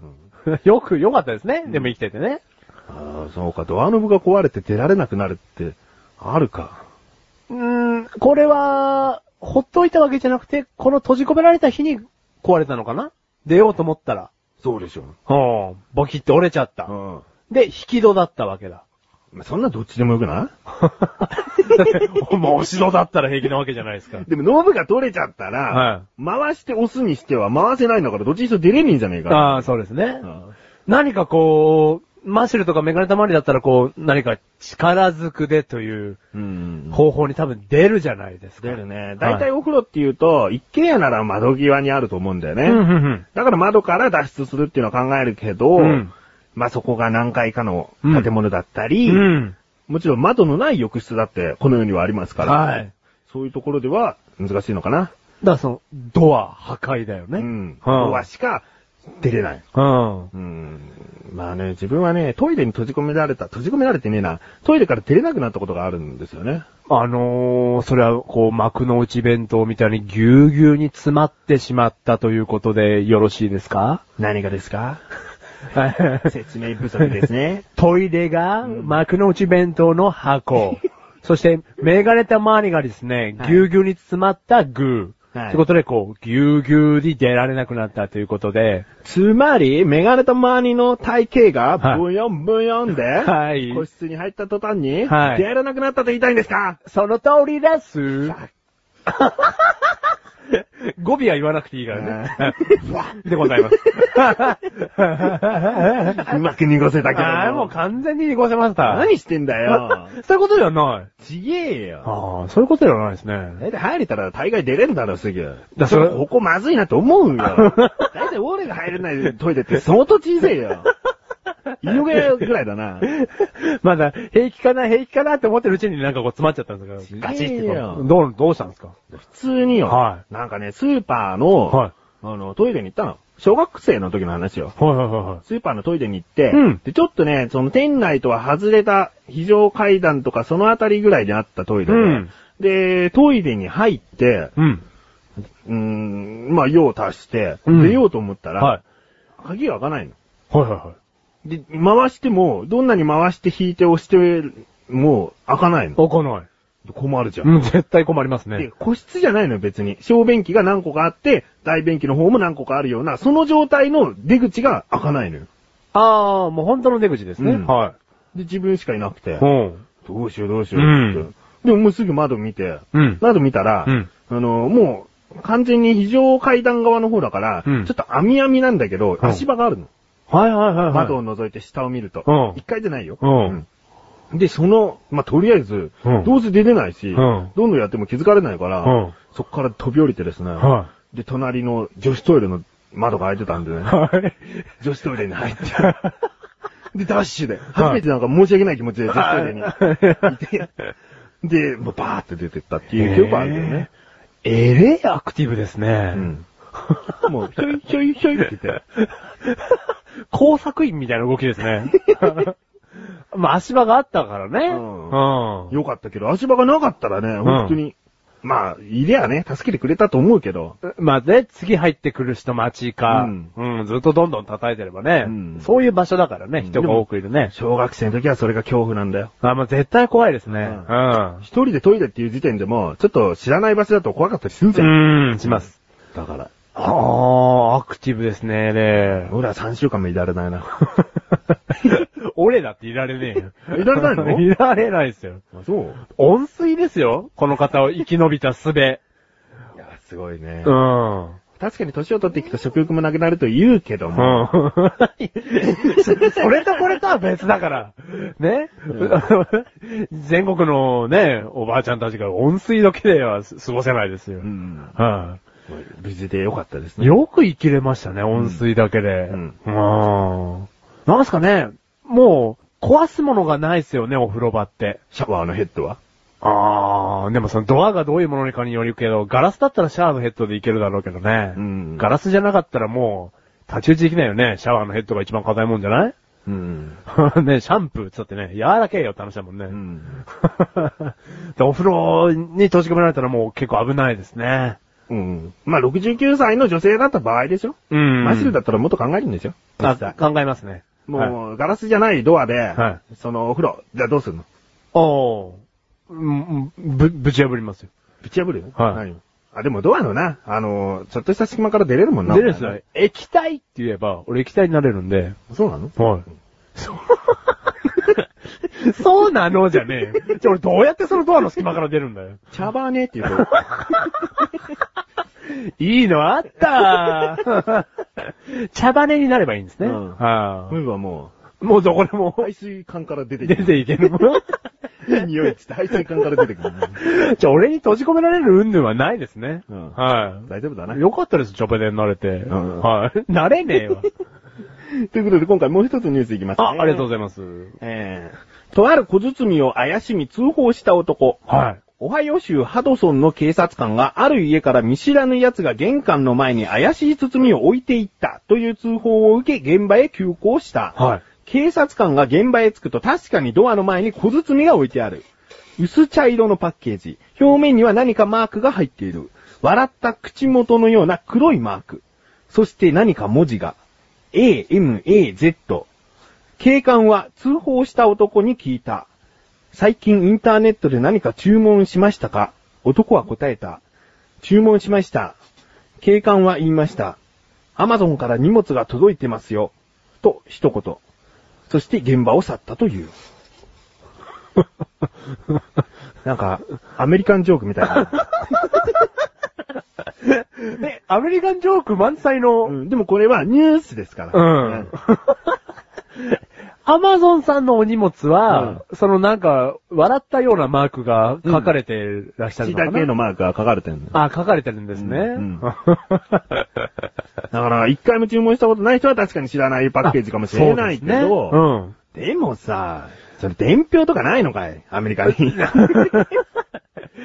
い。よく、よかったですね。でも生きててね。ああ、そうか。ドアノブが壊れて出られなくなるって、あるか。うーん、これは、ほっといたわけじゃなくて、この閉じ込められた日に壊れたのかな？出ようと思ったら。そうでしょ。うん。ボキって折れちゃったう。ん。で、引き戸だったわけだ。まあそんなどっちでもよくない？*laughs* もう押し戸だったら平気なわけじゃないですか。でも、ノブが取れちゃったら、は回して押すにしては回せないんだから、どっちにしろ出れねえんじゃねえか。ああ、そうですね。うん何かこう、マッシュルとかメガネたまりだったらこう、何か力ずくでといううん。方法に多分出るじゃないですか。出るね。大体お風呂って言うと、一軒家なら窓際にあると思うんだよね。うん、うん、うん。だから窓から脱出するっていうのは考えるけど、うんまあそこが何階かの建物だったり、うん。もちろん窓のない浴室だってこの世にはありますから、はい。そういうところでは難しいのかな。だからその、ドア破壊だよね。うん。はあドアしか出れない。うん。うん。まあね、自分はね、トイレに閉じ込められた、閉じ込められてねえな、トイレから出れなくなったことがあるんですよね。あのー、それは、こう、幕の内弁当みたいにぎゅうぎゅうに詰まってしまったということでよろしいですか？何がですか？*laughs* 説明不足ですね。トイレが幕の内弁当の箱。*laughs* そして、メガネた周りがですね、はいぎゅうぎゅうに詰まったグー。はい。ということで、こう、ぎゅうぎゅうに出られなくなったということで、つまり、メガネと周りの体型が、はいブヨンブヨンで、はい。個室に入った途端に、はい。出られなくなったと言いたいんですか？その通りです。語尾は言わなくていいからね。*laughs* でございます。*laughs* うまく濁せたけど。ああ、もう完全に濁せました。何してんだよ。*laughs* そういうことではない。ちげえよ。ああ、そういうことではないですね。大体入れたら大概出れるだろ、すぐ。だそれここまずいなと思うよ。大体俺が入れないトイレって相当小さいよ。犬毛ぐらいだな。*laughs* まだ、平気かな、平気かなって思ってるうちになんかこう詰まっちゃったんですから。ガチってこう。どう、どうしたんですか？普通によ。はなんかね、スーパーの、はいあの、トイレに行ったの。小学生の時の話よ。はいはいはいはい。スーパーのトイレに行って、うんで、ちょっとね、その店内とは外れた非常階段とかそのあたりぐらいにあったトイレで、うんで、トイレに入って、うん。うーん、まあ、用を足して、うん出ようと思ったら、はい。鍵が開かないの。はいはいはい。で、回しても、どんなに回して引いて押しても、開かないの。開かない。困るじゃん。うん、絶対困りますでね。、個室じゃないのよ、別に。小便器が何個かあって、大便器の方も何個かあるような、その状態の出口が開かないのよ。ああ、もう本当の出口ですね。うんはで、自分しかいなくてい。、うん。どうしようどうしようって。うんでももうすぐ窓見て、うん。窓見たら、うんあの、もう、完全に非常階段側の方だから、うんちょっと網網なんだけど、うん足場があるの。はいはいはいはい。窓を覗いて下を見ると。うん一階じゃないよ。うんうんで、その、まあ、とりあえず、うんどうせ出れないし、んどんどんやっても気づかれないから、うんそこから飛び降りてですね、はで、隣の女子トイレの窓が開いてたんでね、はい。女子トイレに入って、*laughs* で、ダッシュで、初めてなんか申し訳ない気持ちで女子トイレにいて、で、もうバーって出てったっていう記憶あるんだよね。えれいアクティブですね。うん。*laughs* もう、ひょいひょいひょいって言って、工作員みたいな動きですね。*laughs* まあ足場があったからね。うんうん。よかったけど、足場がなかったらね、本当に、まあ、いりゃね、助けてくれたと思うけど、まあね、次入ってくる人待ちか、ううんん、ずっとどんどん叩いてればね、うんそういう場所だからね、うん人が多くいるね。小学生の時はそれが恐怖なんだよ。あ、まあ絶対怖いですね。ううん。一人でトイレっていう時点でも、ちょっと知らない場所だと怖かったりするじゃん。うん、します。だから、ああ、アクティブですね、ね。俺は3週間もいられないな。*laughs* 俺だっていられねえよ。いられないの？*laughs* いられないですよ。あそう？温水ですよこの方を生き延びた術。いや、すごいね。うん。確かに年を取っていくと食欲もなくなると言うけども、うん。*laughs* それとこれとは別だから。ね、全国のね、おばあちゃんたちが温水だけでは過ごせないですよ。うん。は無事でよかったですいね。よく生きれましたね、温水だけで。うんうん。なんすかね、もう、壊すものがないですよね、お風呂場って。シャワーのヘッドは？あー、でもそのドアがどういうものかによるけど、ガラスだったらシャワーのヘッドでいけるだろうけどね。うんガラスじゃなかったらもう、太刀打ちできないよね。シャワーのヘッドが一番硬いもんじゃない？うん。*laughs* ね、シャンプーっつってね、柔らけえよって話だもんね。うん。*laughs* でお風呂に閉じ込められたらもう結構危ないですね。うん。まあ、69歳の女性だった場合でしょうんマシルだったらもっと考えるんですよ。あ考えますね。はいもう、ガラスじゃないドアで、はそのお風呂、じゃあどうするの？おー。うん、ぶ、ぶち破りますよ。ぶち破る？よ。はい何？あ、でもドアのな、あの、ちょっとした隙間から出れるもんな。でですね、液体って言えば、俺液体になれるんで。そうなの？はい。そう。*laughs* *laughs* そうなのじゃねえよ。じゃあ俺どうやってそのドアの隙間から出るんだよ。茶葉ねって言うと、*laughs* いいのあった *laughs* 茶羽になればいいんですね。うんはそういえばもい。もうどこでもう、排水管から出て出くる。ていけるもん。いい匂いっつって排水管から出てくる。じゃあ俺に閉じ込められる云々はないですね。うんは大丈夫だな。い。よかったです、チョペで慣れて。んはい。慣れねえわ。ということで今回もう一つニュースいきます、ね。あ、ありがとうございます。えー、とある小包を怪しみ通報した男。はい。オハイオ州ハドソンの警察官がある家から見知らぬ奴が玄関の前に怪しい包みを置いていったという通報を受け現場へ急行した。はい。警察官が現場へ着くと確かにドアの前に小包が置いてある。薄茶色のパッケージ。表面には何かマークが入っている。笑った口元のような黒いマーク。そして何か文字が。A, M, A, Z。警官は通報した男に聞いた。最近インターネットで何か注文しましたか？男は答えた。注文しました。警官は言いました。アマゾンから荷物が届いてますよ。と一言。そして現場を去ったという。*laughs* なんか、アメリカンジョークみたいな。*laughs* え、アメリカンジョーク満載の、うん、でもこれはニュースですから。うん。*laughs* アマゾンさんのお荷物は、そのなんか、笑ったようなマークが書かれてらっしゃるのかな、口だけのマークが書かれてるの。あ、書かれてるんですね。うん。*laughs* だから、一回も注文したことない人は確かに知らないパッケージかもしれないけど、ですね。でもさ、それ伝票とかないのかい？アメリカに。*laughs*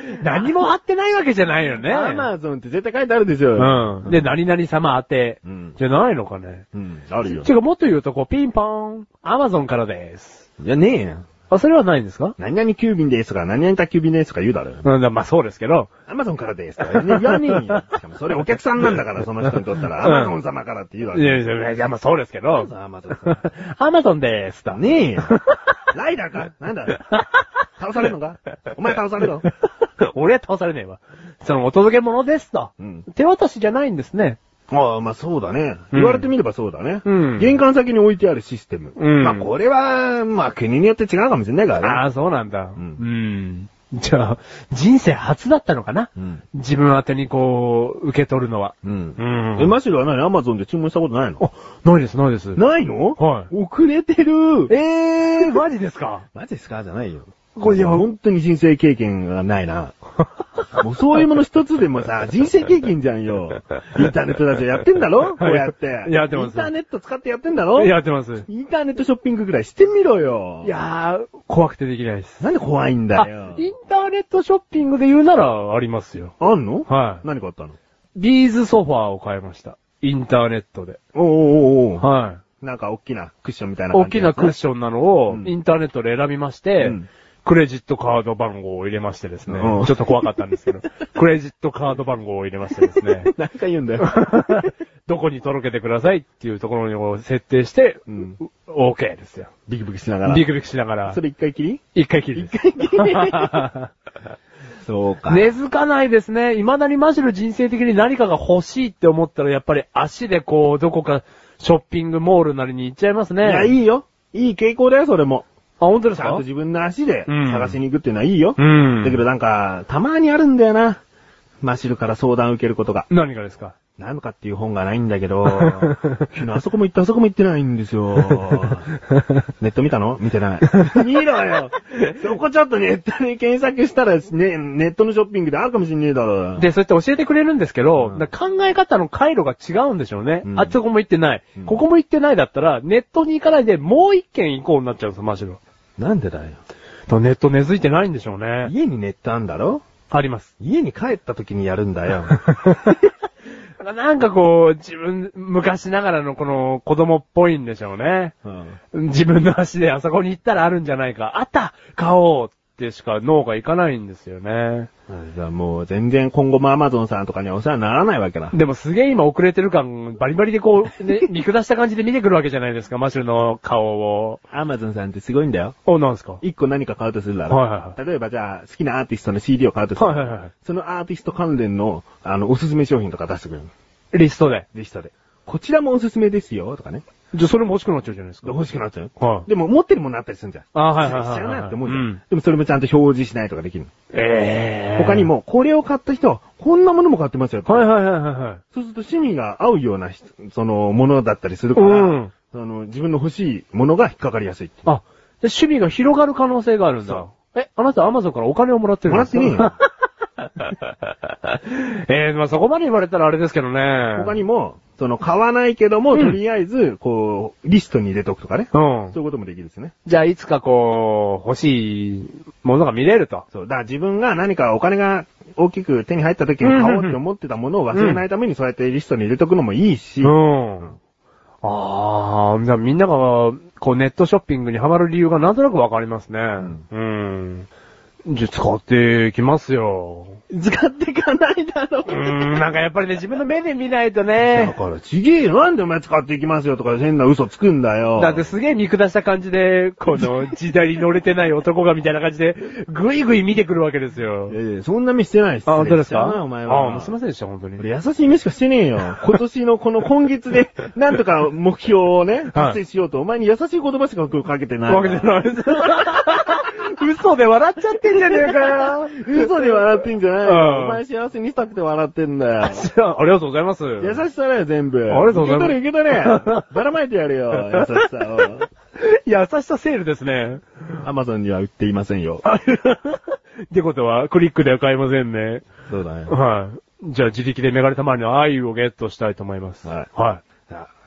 うん。何も貼ってないわけじゃないよね。アマゾンって絶対書いてあるでしょ。うん。で、何々様当て。うんじゃないのかね。うん、あるよ。違う、もっと言うと、こう、ピンポーン、アマゾンからです。いやねえよ。あ、それはないんですか？何々急便ですとか、何々宅急便ですとか言うだろ。うん、だまあそうですけど。アマゾンからですとか、ね、言わねえよ。しかもそれお客さんなんだから、その人にとったら。うんアマゾン様からって言うだろ。いやいやいや、まあそうですけど。アマゾン様。アマゾンでーすと。ねえよ。ライダーか？なんだ？倒されるのか？お前倒されるの？*laughs* 俺は倒されねえわ。そのお届け物ですと。うん。手渡しじゃないんですね。ああ、まあそうだね。うん言われてみればそうだね。うん玄関先に置いてあるシステム。うんまあこれは、まあ国によって違うかもしれないからね。ああ、そうなんだ。うんうん。じゃあ、人生初だったのかな？うん。自分宛てにこう、受け取るのは。うんう。んえ、マシルは何？アマゾンで注文したことないの？あ、ないです、ないです。ないの？はい遅れてるええー、マジですか？*laughs* マジですか？じゃないよ。これいや本当に人生経験がないな。*laughs* もうそういうもの一つでもさ、人生経験じゃんよ。インターネットだとやってんだろ？こうやって。やってますインターネット使ってやってんだろ？やってます。インターネットショッピングぐらいしてみろよ。いやー、怖くてできないです。なんで怖いんだよあ。、インターネットショッピングで言うならありますよ。あんの？はい。何買ったの？ビーズソファーを買いました。インターネットで。おーおーおーはい。なんか大きなクッションみたいな感大きなクッションなのをうんインターネットで選びまして、うんクレジットカード番号を入れましてですね、うんちょっと怖かったんですけど、*laughs* クレジットカード番号を入れましてですね、*laughs* なんか言うんだよ。どこに届けてくださいっていうところに設定して、うんう OK ですよ。ビクビクしながら。ビクビクしながらそ、れ一回きり？一回きりです。*laughs* そうか根付かないですね。未だにマジの人生的に何かが欲しいって思ったら、やっぱり足でこう、どこかショッピングモールなりに行っちゃいますね。いや、いいよ。いい傾向だよ、それも。あ、本当ですか？ちゃんと自分の足でうん探しに行くっていうのはいいよ。うん。だけどなんか、たまにあるんだよな。マシルから相談を受けることが。何がですか？何かっていう本がないんだけど、*laughs* 昨日あそこも行ってあそこも行ってないんですよ。*laughs* ネット見たの？見てない。見ろよそこちょっとネットで検索したら、ね、ネットのショッピングであるかもしんねえだろ。で、そうやって教えてくれるんですけど、うん考え方の回路が違うんでしょうね。うんあそこも行ってない、うんここも行ってないだったら、ネットに行かないでもう一軒行こうになっちゃうんですよ、マジで。なんでだよ。とネット根付いてないんでしょうね。家にネットあんだろ？あります。家に帰った時にやるんだよ。*laughs* なんかこう、自分、昔ながらのこの子供っぽいんでしょうね。うん自分の足であそこに行ったらあるんじゃないか。あった買おうってしか脳がいかないんですよね。じゃあもう全然今後もアマゾンさんとかにはお世話にならないわけだ。でもすげえ今遅れてる感、バリバリでこう、ね、*laughs* 見下した感じで見てくるわけじゃないですか、マシュルの顔を。アマゾンさんってすごいんだよ。お、なんすか？一個何か買うとするだろ。はいはいは例えばじゃあ好きなアーティストの CD を買うとする。はいはいはいそのアーティスト関連の、あの、おすすめ商品とか出してくれるの？リストで。リストで。こちらもおすすめですよ、とかね。じゃあそれも欲しくなっちゃうじゃないですか。欲しくなっちゃう。はい。でも持ってるものあったりするんじゃん。あはいはいはいはい知らないって思うじゃん。うんでもそれもちゃんと表示しないとかできるの。ええ他に。も、これを買った人、こんなものも買ってますよ。はいはいはいはいはい。そうすると趣味が合うような人、その、ものだったりするから、うんその、自分の欲しいものが引っかかりやすい。あ、趣味が広がる可能性があるんだそ。え、あなたアマゾンからお金をもらってるんもらですか？ってねえよ。*laughs* ええまあそこまで言われたらあれですけどね。他にも、その、買わないけども、うんとりあえず、こう、リストに入れとくとかね。うんそういうこともできるですね。じゃあいつかこう、欲しいものが見れると。そう。だから自分が何かお金が大きく手に入った時に買おうって思ってたものを忘れないためにそうやってリストに入れとくのもいいし、うん。ああ、じゃあみんなが、こうネットショッピングにハマる理由がなんとなくわかりますね。うん。じゃあ使っていきますよ。使っていかないだろうう。ん、なんかやっぱりね、自分の目で見ないとだね。から、ちげえよ。なんでお前使っていきますよとか変な嘘つくんだよ。だってすげえ見下した感じで、この時代に乗れてない男がみたいな感じで、ぐいぐい見てくるわけですよい。やいや、そんな目してないっすあ、本当ですか？失礼したなお前は。あ、もうすいませんでした、本当に。俺優しい目しかしてねえよ。今年のこの今月で、*laughs* なんとか目標をね、達成しようと、お前に優しい言葉しかかけてない。わけじゃないです。*laughs* 嘘で笑っちゃってんじゃねえかよ。嘘で笑ってんじゃないお前幸せにしたくて笑ってんだよ。*laughs* ありがとうございます。優しさだよ、全部。ありがとうございます受け取れ、受け取れ。ばらまいてやるよ、優しさを。*laughs* 優しさセールですね。アマゾンには売っていませんよ。*laughs* ってことは、クリックでは買えませんね。そうだよ。はい。じゃあ自力でメガネたまりの愛をゲットしたいと思います。はいは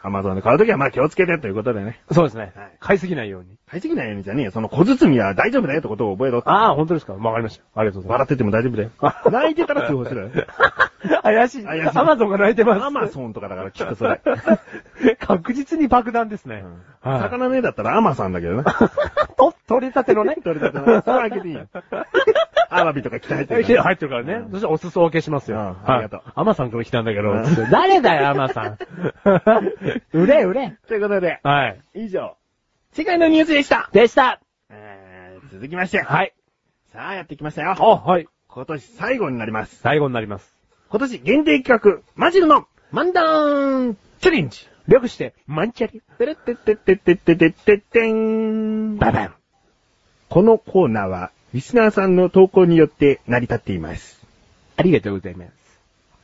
アマゾンで買うときはまあ気をつけてということでね。い。そうですねはい。買いすぎないように。買いすぎないようにじゃねえよ。その小包みは大丈夫だよってことを覚えろ。ああ、本当ですかわかりました。ありがとうござい笑ってても大丈夫だよ。*laughs* 泣いてたら通報する。ます。怪しい。怪しいアマゾンが泣いてます。アマゾンとかだからきっとそれ。*laughs* 確実に爆弾ですね。はい魚ねえだったらアマさんだけどね。*laughs* と、取り立てのね。取り立ての。それ開けていいよ。*laughs* アワビとか鍛えてるから。入ってるからね。そしたらお裾分けしますよ。ありがとう。アマさんから来たんだけど、誰だよ、アマさん。*laughs* 売れ、売れ。ということで。はい。以上。世界のニュースでした。でした。続きまして。はい。さあ、やってきましたよ。あ、はい。今年最後になります。最後になります。今年限定企画、マジルの漫談チャレンジ。略して、マンチャリ。てれってってってってってってってん。ババン。このコーナーは、リスナーさんの投稿によって成り立っています。ありがとうございます。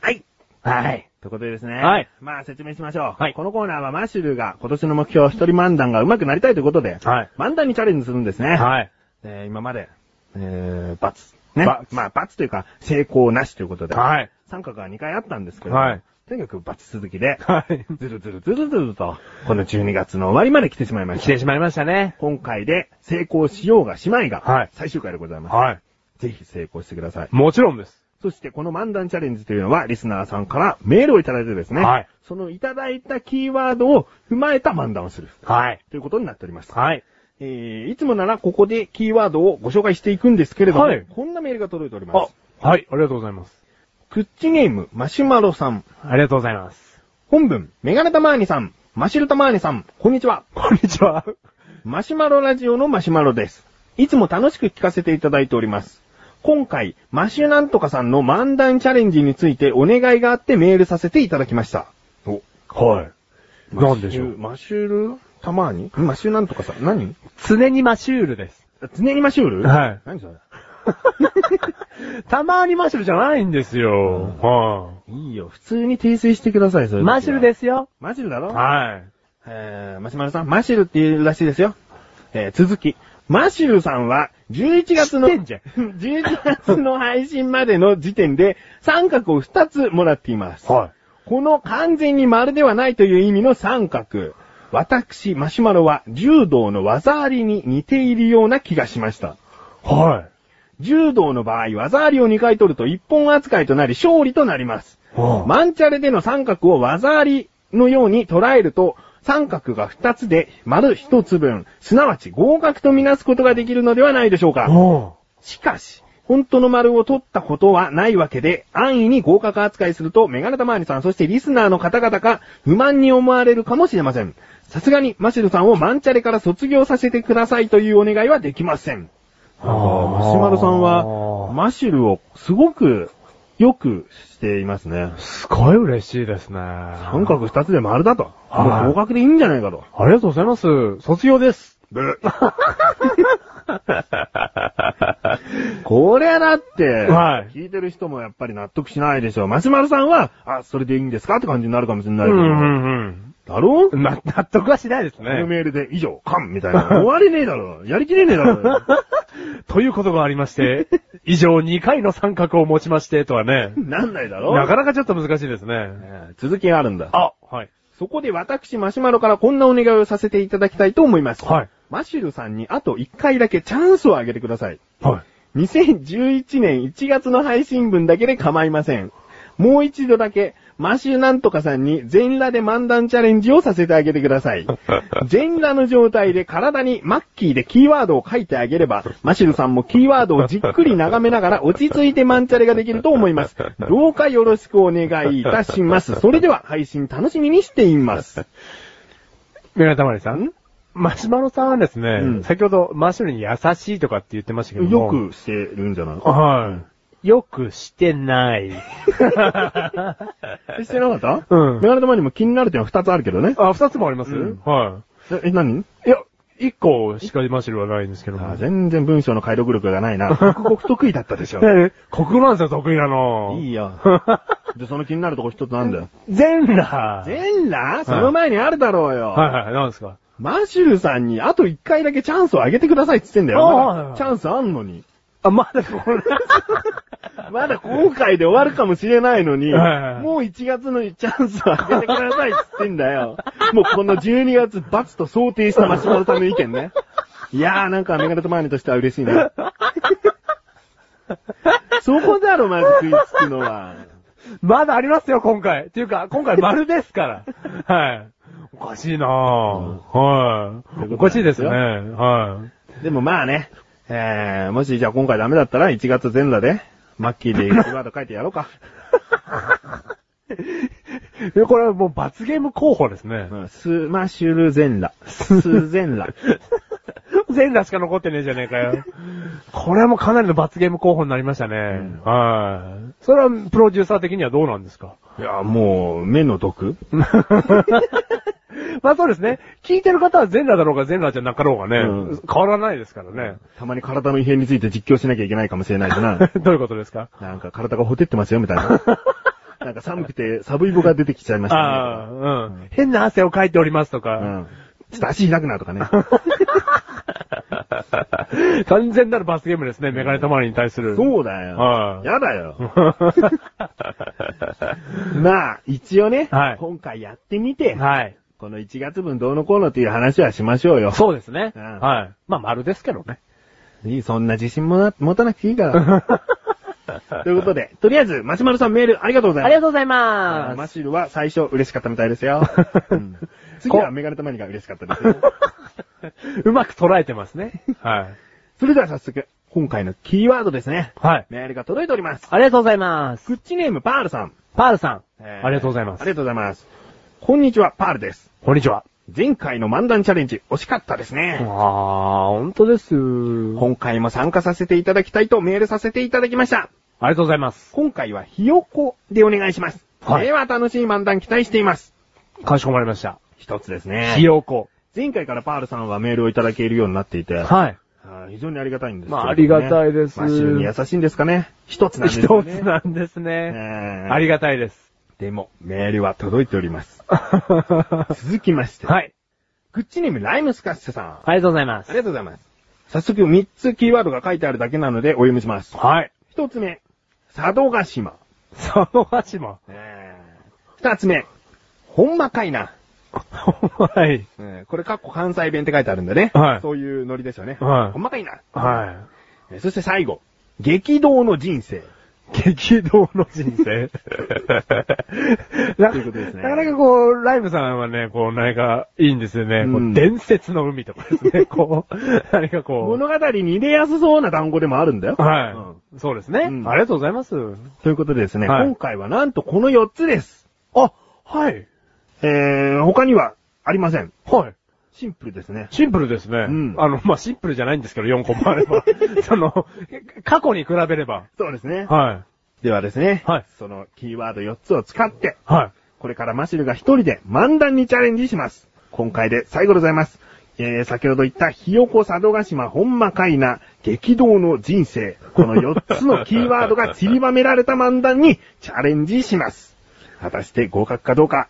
はい。はい。ということでですね。はい。まあ説明しましょう。はいこのコーナーはマッシュルが今年の目標一人漫談が上手くなりたいということで、はい。漫談にチャレンジするんですね。はい。えー今まで、えー、バツ。ね。まあ、バツというか、成功なしということで、はい。三角が2回あったんですけど、はいとにかくバツ続きで、はい。ずるずるずるずると、この12月の終わりまで来てしまいました。来てしまいましたね。今回で成功しようがしまいが、はい最終回でございます。はい。ぜひ成功してください。もちろんです。そしてこの漫談チャレンジというのは、リスナーさんからメールをいただいてですね、はいそのいただいたキーワードを踏まえた漫談をする。はい。ということになっております。はい。えー、いつもならここでキーワードをご紹介していくんですけれども、はいこんなメールが届いておりまあす。、はい。ありがとうございます。クッチネーム、マシュマロさん。ありがとうございます。本文、メガネタマーニさん、マシュルタマーニさん、こんにちは。こんにちは。マシュマロラジオのマシュマロです。いつも楽しく聞かせていただいております。今回、マシュなんとかさんの漫談チャレンジについてお願いがあってメールさせていただきました。お、はい。なんでしょう？マシュルたまに？マシュなんとかさん、何？常にマシュールです。常にマシュール？はい。何それ？*laughs* たまにマシュルじゃないんですよ。はいいよ、普通に訂正してください、それ。。い。マシュルですすよ。マシュルだろ？はい。えー、マシュマロさん、マシュルって言うらしいですよ。えー、続き。マシュルさんは、11月の、知ってんじゃん *laughs* 11月の配信までの時点で、三角を2つもらっています。はこの完全に丸ではないという意味の三角。私、マシュマロは柔道の技ありに似ているような気がしました。はい。柔道の場合、技ありを2回取ると一本扱いとなり勝利となります。はマンチャレでの三角を技ありのように捉えると、三角が2つで丸1つ分、すなわち合格とみなすことができるのではないでしょうか。おしかし、本当の丸を取ったことはないわけで、安易に合格扱いすると、メガネタマーニさん、そしてリスナーの方々が不満に思われるかもしれません。さすがに、マシルさんをマンチャレから卒業させてくださいというお願いはできません。マシュマロさんは、マシルをすごくよくしていますね。すごい嬉しいですね。三角二つで丸だと。はいもう合格でいいんじゃないかと。ありがとうございます。卒業です。ブこりゃだって、はい聞いてる人もやっぱり納得しないでしょ。マシュマロさんは、あ、それでいいんですかって感じになるかもしれないけど。んだろうん。な、納得はしないですこのね。メールで以上、カンみたいな。*laughs* 終わりねえだろ。やりきれねえだろ。*laughs* ということがありまして、*laughs* 以上2回の三角を持ちまして、とはね。なんないだろなかなかちょっと難しいですね。えー続きがあるんだ。あ、はい。そこで私、マシュマロからこんなお願いをさせていただきたいと思います。はい。マシュルさんにあと1回だけチャンスをあげてください。はい。2011年1月の配信分だけで構いません。もう一度だけ、マシュなんとかさんに全裸で漫談チャレンジをさせてあげてください。*laughs* 全裸の状態で体にマッキーでキーワードを書いてあげれば、マシュルさんもキーワードをじっくり眺めながら落ち着いてマンチャレができると思います。どうかよろしくお願いいたします。それでは配信楽しみにしています。メガネたまりさん？マシュマロさんはですね、うん先ほどマシュルに優しいとかって言ってましたけどよも。くしてるんじゃない？はい。よくしてない。*laughs* してなかった？うんメガネ玉にも気になる点は2つあるけどね。あ、二つもあります、うんはえ、え何？い。いや、一個しかマシュルはないんですけども。あ全然文章の解読力がないな。国語不得意だったでしょ。え国語なんですよ、得意なの。いいよ。*laughs* で、その気になるとこ一つなんだよ。全裸。全裸？その前にあるだろうよ。はいはい、なんですか？マシュルさんにあと一回だけチャンスをあげてくださいって言ってんだよ。ああまだチャンスあんのに。あ、まだこれ。*laughs* まだ今回で終わるかもしれないのに、はいはいもう1月のチャンスをあげてくださいって言ってんだよ。もうこの12月罰と想定したマシュマロさんの意見ね。いやーなんかメガネとマーニとしては嬉しいね。*laughs* そこだろ、まず食いつくのは。まだありますよ、今回。っていうか、今回丸ですから。*laughs* はい。おかしいなぁ。はい。おかしいですね。はでもまあね、えー、もしじゃあ今回ダメだったら1月全裸で、マッキーでキーワード書いてやろうか。*laughs* これはもう罰ゲーム候補ですね。うんスマシュル全裸。ス全裸。*laughs* 全裸しか残ってねえじゃねえかよ。これはもうかなりの罰ゲーム候補になりましたね。はい。それはプロデューサー的にはどうなんですか？いや、もう、目の毒 *laughs* *laughs* まあそうですね。聞いてる方は全裸だろうが全裸じゃなかろうがね、うん変わらないですからね。たまに体の異変について実況しなきゃいけないかもしれないしな。*laughs* どういうことですか？なんか体がほてってますよ、みたいな。*laughs* なんか寒くて、サブイボが出てきちゃいましたね。ああ、うん。変な汗をかいておりますとか。うん。ちょっと足開くなとかね。完全なる罰ゲームですね、メガネたまりに対する。そうだよ。はいやだよ。まあ、一応ね、はい今回やってみて、はい。この1月分どうのこうのっていう話はしましょうよ。そうですね。うんはい。まあ、丸ですけどね。いい、そんな自信もな、持たなくていいから。*laughs* ということで、とりあえず、マシュマロさんメールありがとうございます。ありがとうございマます。シルは最初嬉しかったみたいですよ。*laughs* うん次はメガネたまにが嬉しかったですよ。*laughs* うまく捉えてますね。はい。それでは早速、今回のキーワードですね。はい。メールが届いております。ありがとうございます。クッチネームパールさん。パールさん。えーありがとうございますありがとうございます。こんにちは、パールです。こんにちは。前回の漫談チャレンジ、惜しかったですね。あー、本当です。今回も参加させていただきたいとメールさせていただきました。ありがとうございます。今回はひよこでお願いします。はいでは楽しい漫談期待しています。かしこまりました。一つですね。ひよこ。前回からパールさんはメールをいただけるようになっていて、はい。非常にありがたいんですねまあありがたいですマシルに優しいんですかね。一つなんですね。つなんですね。えーありがたいです。でも、メールは届いております。*laughs* 続きまして。はい。グッチネームライムスカッシュさん。あありがとうございます。りがとうございます。早速3つキーワードが書いてあるだけなのでお読みします。はい。1つ目、佐渡島。佐渡島。えー、2つ目、ほんまかいな。はい。えーこれ、かっこ関西弁って書いてあるんだね。はいそういうノリでしょうね。はいほんまかいな。はえそして最後、激動の人生。激動の人生。*laughs* なということですねなかなかこう、ライブさんはね、こう、何かいいんですよね。こうんう伝説の海とかですね。*laughs* こう、何かこ物語に入れやすそうな単語でもあるんだよ。う。はい、うんそうですね、うんありがとうございます。ということでですね、はい今回はなんとこの4つです。あ、はい。えー、他にはありません。はい。シンプルですね。シンプルですね。うんあの、まあ、シンプルじゃないんですけど、4個もあれば。*laughs* その、過去に比べれば。そうですね。はい。ではですね、はいそのキーワード4つを使って、はい。これからマシルが一人で漫談にチャレンジします。今回で最後でございます。えー、先ほど言ったひよこ佐渡島ほんまかいな激動の人生。この4つのキーワードが散りばめられた漫談にチャレンジします。果たして合格かどうか、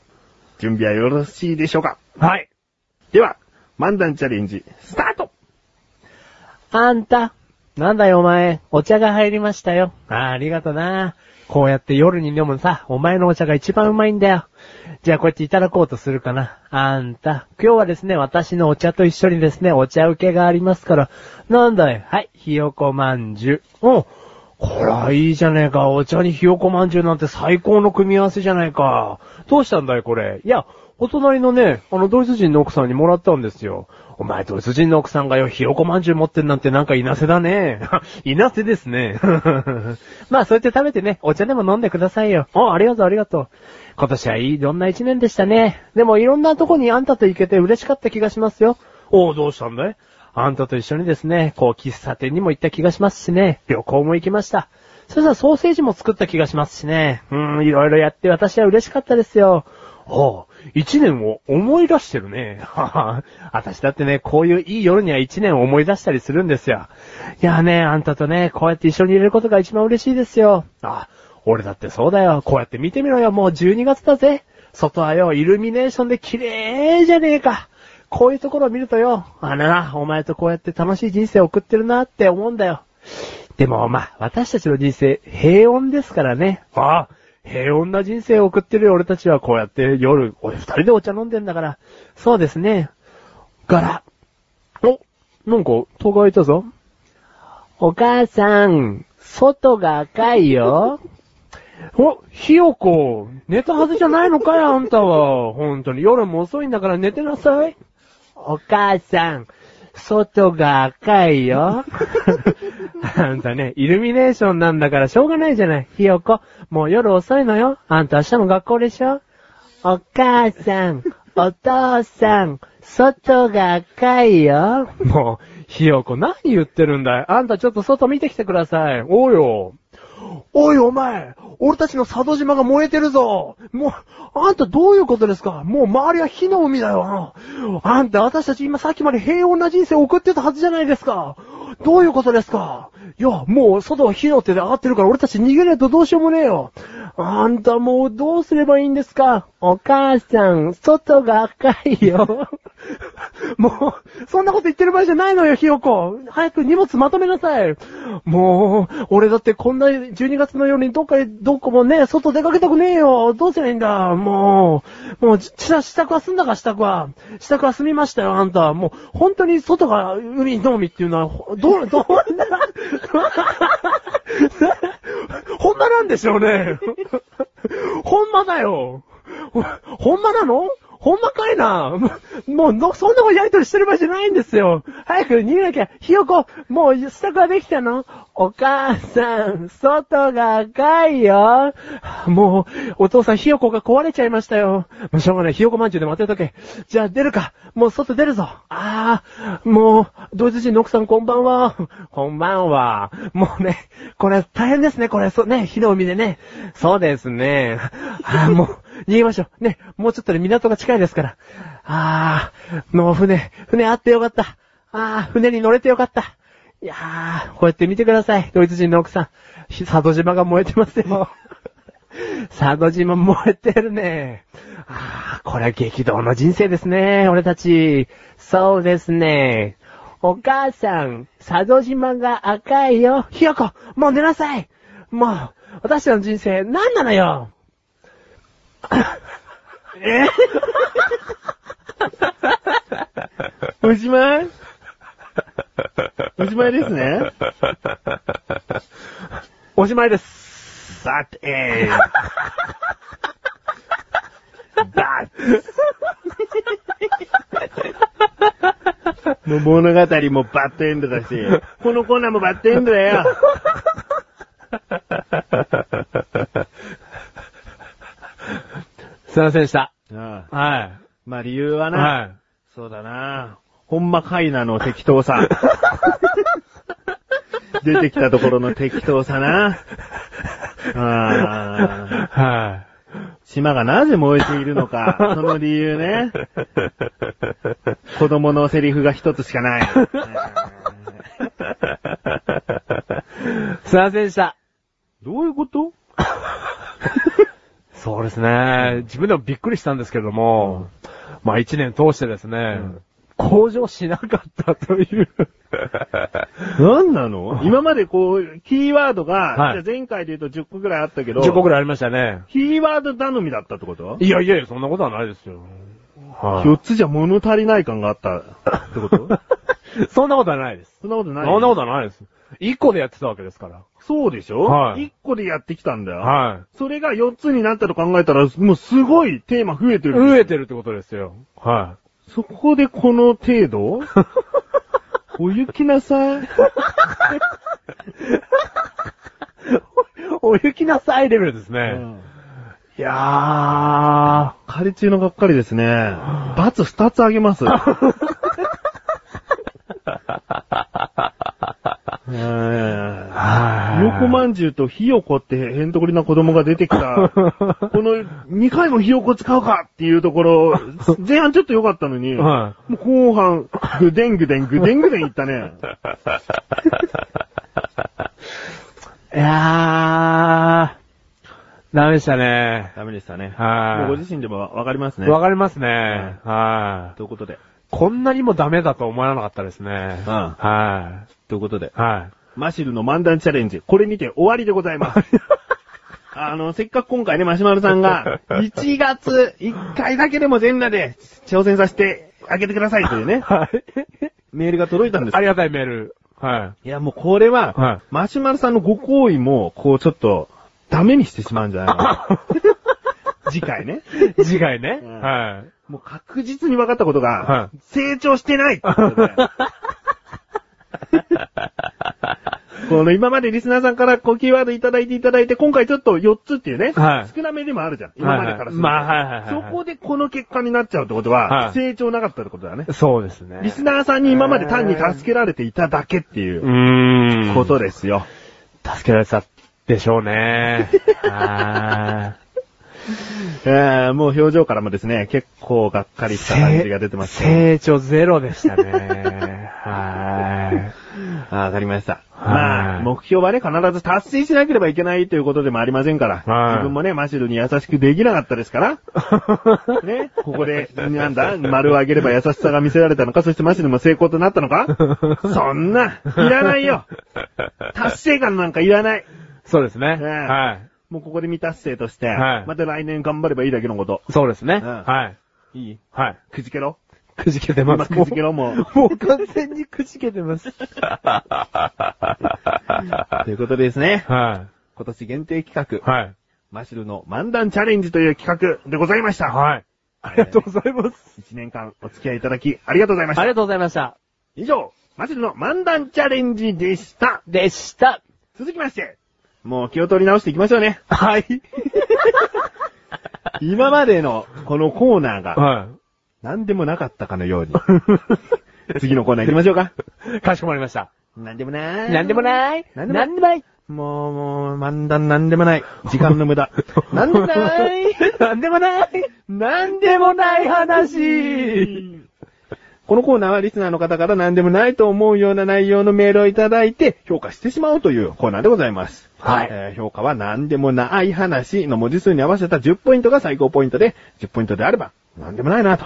準備はよろしいでしょうか？はい。では、漫談チャレンジ、スタートあんた。なんだよお前。お茶が入りましたよ。ああ、ありがとな。こうやって夜に飲むさ、お前のお茶が一番うまいんだよ。じゃあこうやっていただこうとするかな。あんた。今日はですね、私のお茶と一緒にですね、お茶受けがありますから。なんだいはい、ひよこまんじゅう。おこれはいいじゃねえか。お茶にひよこまんじゅうなんて最高の組み合わせじゃないか。どうしたんだいこれ。いや、お隣のね、あのドイツ人の奥さんにもらったんですよ。お前ドイツ人の奥さんがよ、ひよこまんじゅう持ってんなんてなんか稲瀬だね。*laughs* 稲瀬ですね。*laughs* まあそうやって食べてね、お茶でも飲んでくださいよ。あ、ありがとうありがとう。今年はいい、どんな一年でしたね。でもいろんなとこにあんたと行けて嬉しかった気がしますよ。お、どうしたんだい?あんたと一緒にですね、こう喫茶店にも行った気がしますしね、旅行も行きました。そしたらソーセージも作った気がしますしね。うーん、いろいろやって私は嬉しかったですよ。おう、一年を思い出してるね。はは。私だってね、こういういい夜には一年を思い出したりするんですよ。いやね、あんたとね、こうやって一緒にいれることが一番嬉しいですよ。あ、俺だってそうだよ。こうやって見てみろよ。もう12月だぜ。外はよ、イルミネーションで綺麗じゃねえか。こういうところを見るとよ、あらな、お前とこうやって楽しい人生を送ってるなって思うんだよ。でも、まあ、私たちの人生、平穏ですからね。ああ、平穏な人生を送ってるよ俺たちはこうやって夜、俺二人でお茶飲んでんだから。そうですね。ガラ。お、なんか、戸が開いたぞ。お母さん、外が赤いよ。*laughs* お、ひよこ、寝たはずじゃないのかよ、あんたは。本当に夜も遅いんだから寝てなさい。お母さん、外が赤いよ。*laughs* *laughs* あんたね、イルミネーションなんだからしょうがないじゃない。ひよこ、もう夜遅いのよ。あんた明日も学校でしょお母さん、*laughs* お父さん、外が赤いよ。もう、ひよこ何言ってるんだいあんたちょっと外見てきてください。おうよ。おいお前俺たちの佐渡島が燃えてるぞもう、あんたどういうことですかもう周りは火の海だよあんた私たち今さっきまで平穏な人生を送ってたはずじゃないですかどういうことですか？いや、もう外は火の手で上がってるから俺たち逃げないとどうしようもねえよあんたもうどうすればいいんですか？お母さん、外が赤いよ。*laughs* もう、そんなこと言ってる場合じゃないのよ、ひよこ。早く荷物まとめなさい。もう、俺だってこんな12月の夜にどっかへ、どこもね、外出かけたくねえよ。どうすりゃいいんだ？もう、もう、支度は済んだか、支度は。支度は済みましたよ、あんた。もう、本当に外が海の海っていうのは、ど、どんな、ほんまなんでしょうね。ほんまだよ。*laughs* ほんまなの？ほんまかいな？*laughs* もう、そんなことやりとりしてる場合じゃないんですよ。早く逃げなきゃ。ひよこ、もう支度はできたの？お母さん、外が赤いよ。もう、お父さんひよこが壊れちゃいましたよ。もうしょうがない。ひよこまんじゅうで待ってとけ。じゃあ出るか。もう外出るぞ。ああ、もう、ドイツ人の奥さんこんばんは。こんばんは。もうね、これ大変ですね、これ。そうね、火の海でね。そうですね。ああ、もう、逃げましょう。ね、もうちょっとで港が近いですから。ああ、もう船、船あってよかった。ああ、船に乗れてよかった。いやー、こうやって見てください。ドイツ人の奥さん。ひ佐渡島が燃えてますよ。*laughs* 佐渡島燃えてるね。ああ、これは激動の人生ですね、俺たち。そうですね。お母さん、佐渡島が赤いよ。ひよこ、もう寝なさい。もう、私たちの人生、何なのよ。え *laughs* おしまい？おしまいですね。おしまいです。That is. That. もう物語もバッドエンドだし、このコーナーもバッドエンドだよ。*laughs* すいませんでした。ああはまあ理由はいな、はい。そうだな。ほんまカイナの適当さ。*laughs* 出てきたところの適当さな。*laughs* ああは島がなぜ燃えているのか、その理由ね。子供のセリフが一つしかない。い。すいませんでした。どういうことそうですね。自分でもびっくりしたんですけれども、まあ一年通してですね、ん向上しなかったという。*laughs* 何なの？*laughs* 今までこう、キーワードが、はいじゃあ前回で言うと10個ぐらいあったけど、10個ぐらいありましたね。キーワード頼みだったってこと？いやいやいや、そんなことはないですよ。は4つじゃ物足りない感があったってこと？い。*laughs* そんなことはないです。そんなことない？そんなことはないです。1個でやってたわけですから。そうでしょ？はい1個でやってきたんだよ。はそれが4つになったと考えたら、もうすごいテーマ増えてい。る。増えてるってことですよ。はそこでこの程度？*laughs* お行きなさい。い。*laughs* お行きなさいレベルですね。いや仮中のがっかりですね。*laughs* 罰2つあげます。ー。ひはよこまんじゅうとひよこってへんとこりな子供が出てきた。*laughs* この2回もひよこ使うかっていうところ、前半ちょっと良かったのに、もはう後半、ぐでんぐでんぐでんぐでんいったね。い。いやー。ダメでしたね。ダメでしたね。はいもうご自身でもわかりますね。わかりますね。はい。ということで。こんなにもダメだと思わなかったですね。うんはということでい。。はい。マシルの漫談チャレンジ、これにて終わりでございます。*laughs* あの、せっかく今回ね、マシュマロさんが、1月1回だけでも全裸で挑戦させてあげてくださいというね、*laughs* はい。メールが届いたんですありがたいメール。はいや、もうこれは、はいマシュマロさんのご行為も、こうちょっと、ダメにしてしまうんじゃないかな。*laughs* 次回ね。い。次回ね。うんはい。もう確実に分かったことが、はい成長してないってことでこの今までリスナーさんからこうキーワードいただいていただいて、今回ちょっと4つっていうね、はい少なめでもあるじゃん。今までからするとまあ、はいはいはい。そこでこの結果になっちゃうってことは、はい成長なかったってことだね。そうですね。リスナーさんに今まで単に助けられていただけっていう。ことですよ。助けられたでしょうね。*laughs* は *laughs* えー、もう表情からもですね、結構がっかい。りした感じが出てますね。成長ゼロでしたね。*laughs* はあわかりました。はいまあ、目標はね、必ず達成しなければいけないということでもありませんから、はい自分もね、マシルに優しくできなかったですから、*laughs* ね、ここで、なんだ、丸を上げれば優しさが見せられたのか、そしてマシルも成功となったのかそんな、いらないよ達成感なんかいらないい。そうですね。ねはもうここで未達成として、はいまた来年頑張ればいいだけのこと。い。そうですね。うんはい。いい？はい。くじけろ？くじけてます。今くじけろもう。もう完全にくじけてます。*laughs* ということでですね、は今年限定企い。画、はい。マシルの漫談チャレンジという企画でございました。はい。ありがとうございます。一年間お付き合いいただきありがとうございました。ありがとうございました。以上、マシルの漫談チャレンジでした。でした。続きまして、もう気を取り直していきましょうね。はい。*laughs* 今までのこのコーナーがは何でもなかったかのように。次のコーナー行きましょうか。い。*laughs* かしこまりました。なんでもない。なんでもない。なんでもないもない。もう、もう、漫談なんでもない。時間の無駄。*laughs* なんでもない。なんでもない。なんでもない話。このコーナーはリスナーの方から何でもないと思うような内容のメールをいただいて評価してしまうというコーナーでございます。はいえー評価は何でもない話の文字数に合わせた10ポイントが最高ポイントで、10ポイントであれば何でもないなと。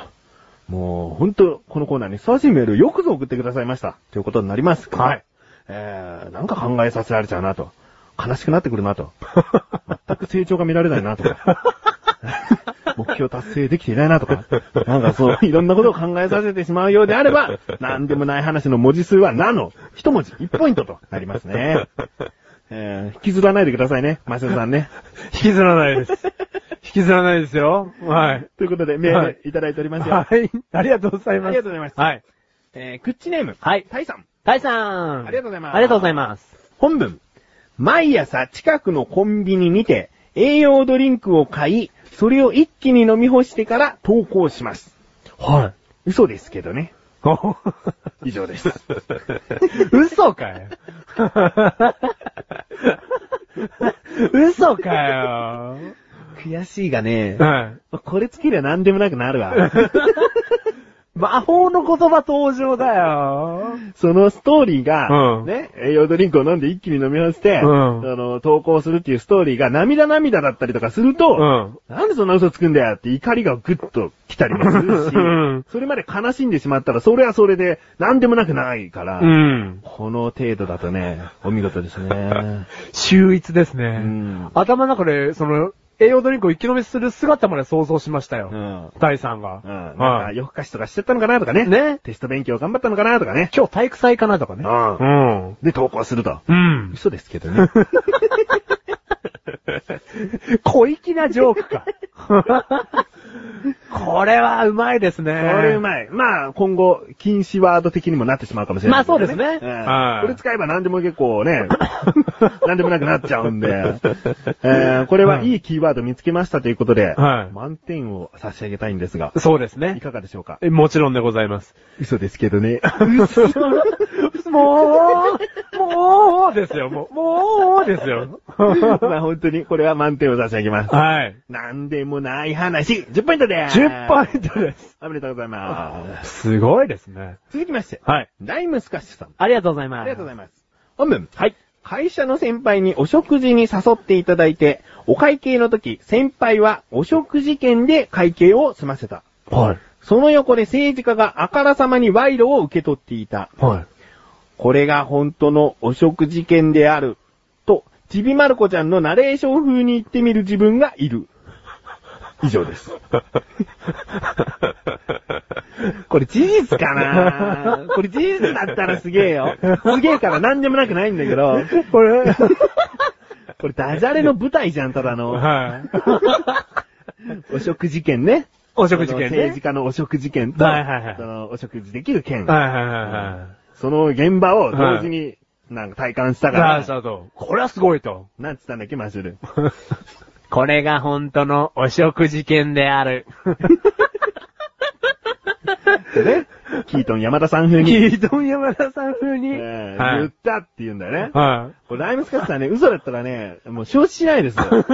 もう、本当このコーナーにふさわしいメールをよくぞ送ってくださいました。ということになります。はい。えー、なんか考えさせられちゃうなと。悲しくなってくるなと。*laughs* 全く成長が見られないなとか。*laughs* *laughs* 目標達成できていないなとか、*laughs* なんかそう、いろんなことを考えさせてしまうようであれば、*laughs* なんでもない話の文字数はなの、一文字、1ポイントとなりますね。えー、引きずらないでくださいね、マシュルさんね。*laughs* 引きずらないです。引きずらないですよ。はい。ということで、メーはいルいただいておりますよ。はい。ありがとうございます。ありがとうございますはい。えー、クッチネーム、はい。タイさん。タイさん。ありがとうございますありがとうございます。本文。毎朝近くのコンビニにて、栄養ドリンクを買い、それを一気に飲み干してから投稿します。は嘘ですけどね。い。*laughs* 以上です。*laughs* 嘘かよ。*laughs* 嘘かよ。悔しいがね、はい。これつけりゃ何でもなくなるわ。魔法の言葉登場だよ。そのストーリーが、うんね、栄養ドリンクを飲んで一気に飲み干して、うんあの、投稿するっていうストーリーが涙涙だったりとかすると、うん。なんでそんな嘘つくんだよって怒りがぐっと来たりもするしうん、それまで悲しんでしまったら、それはそれで何でもなくないから、うん。この程度だとね、お見事ですね。*laughs* 秀逸ですね。うん頭の中で、その、栄養ドリンクを一気飲みする姿まで想像しましたよ。うん。タイさんが。うん。なんはい。か夜更かしとかしちゃったのかなとかね。ねテスト勉強頑張ったのかなとかね。今日体育祭かなとかね。うんうん。で、投稿すると。うん。嘘ですけどね。*laughs* 小粋なジョークか。*laughs* これはうまいですね。これうまい。まあ、今後、禁止ワード的にもなってしまうかもしれない、まあそうですねうんはいこれ使えば何でも結構ね、*laughs* *laughs* 何でもなくなっちゃうんで、えーこれはいいキーワード見つけましたということで、はい満点を差し上げたいんですが、いそうですね。かがでしょうか？えもちろんでございます。嘘ですけどね。もう、もうですよ、もう、もうですよ。*laughs* まあ本当にこれは満点を差し上げます。はい。なんでもない話、10ポイントでーす。10ポイントです。おめでとうございます。すごいですね。続きまして、はい。ライムスカッシュさん。ありがとうございます。ありがとうございます。本文。はい。会社の先輩にお食事に誘っていただいて、お会計の時、先輩はお食事券で会計を済ませた。はい。その横で政治家があからさまに賄賂を受け取っていた。はい。これが本当のお食事券である。と、ちびまる子ちゃんのナレーション風に言ってみる自分がいる。以上です。*laughs* これ事実かなこれ事実だったらすげえよ。すげえから何でもなくないんだけど、これ、*laughs* これダジャレの舞台じゃん、ただの。はい。お食事券ね。お食事券ね政治。家のお食事券と、はいはいはいそのお食事できる券。はいはいはいはい。その現場を同時になんか体感したから、さあ、さあと。これはすごいと。なんつったんだっけ、マシュル。*laughs* これが本当のお食事券である。*laughs* でね、キートン山田さん風に、キートン山田さん風に。言ったって言うんだよね。はこれライムスカッシュさんね、嘘だったらね、もう承知しないですよ。*laughs*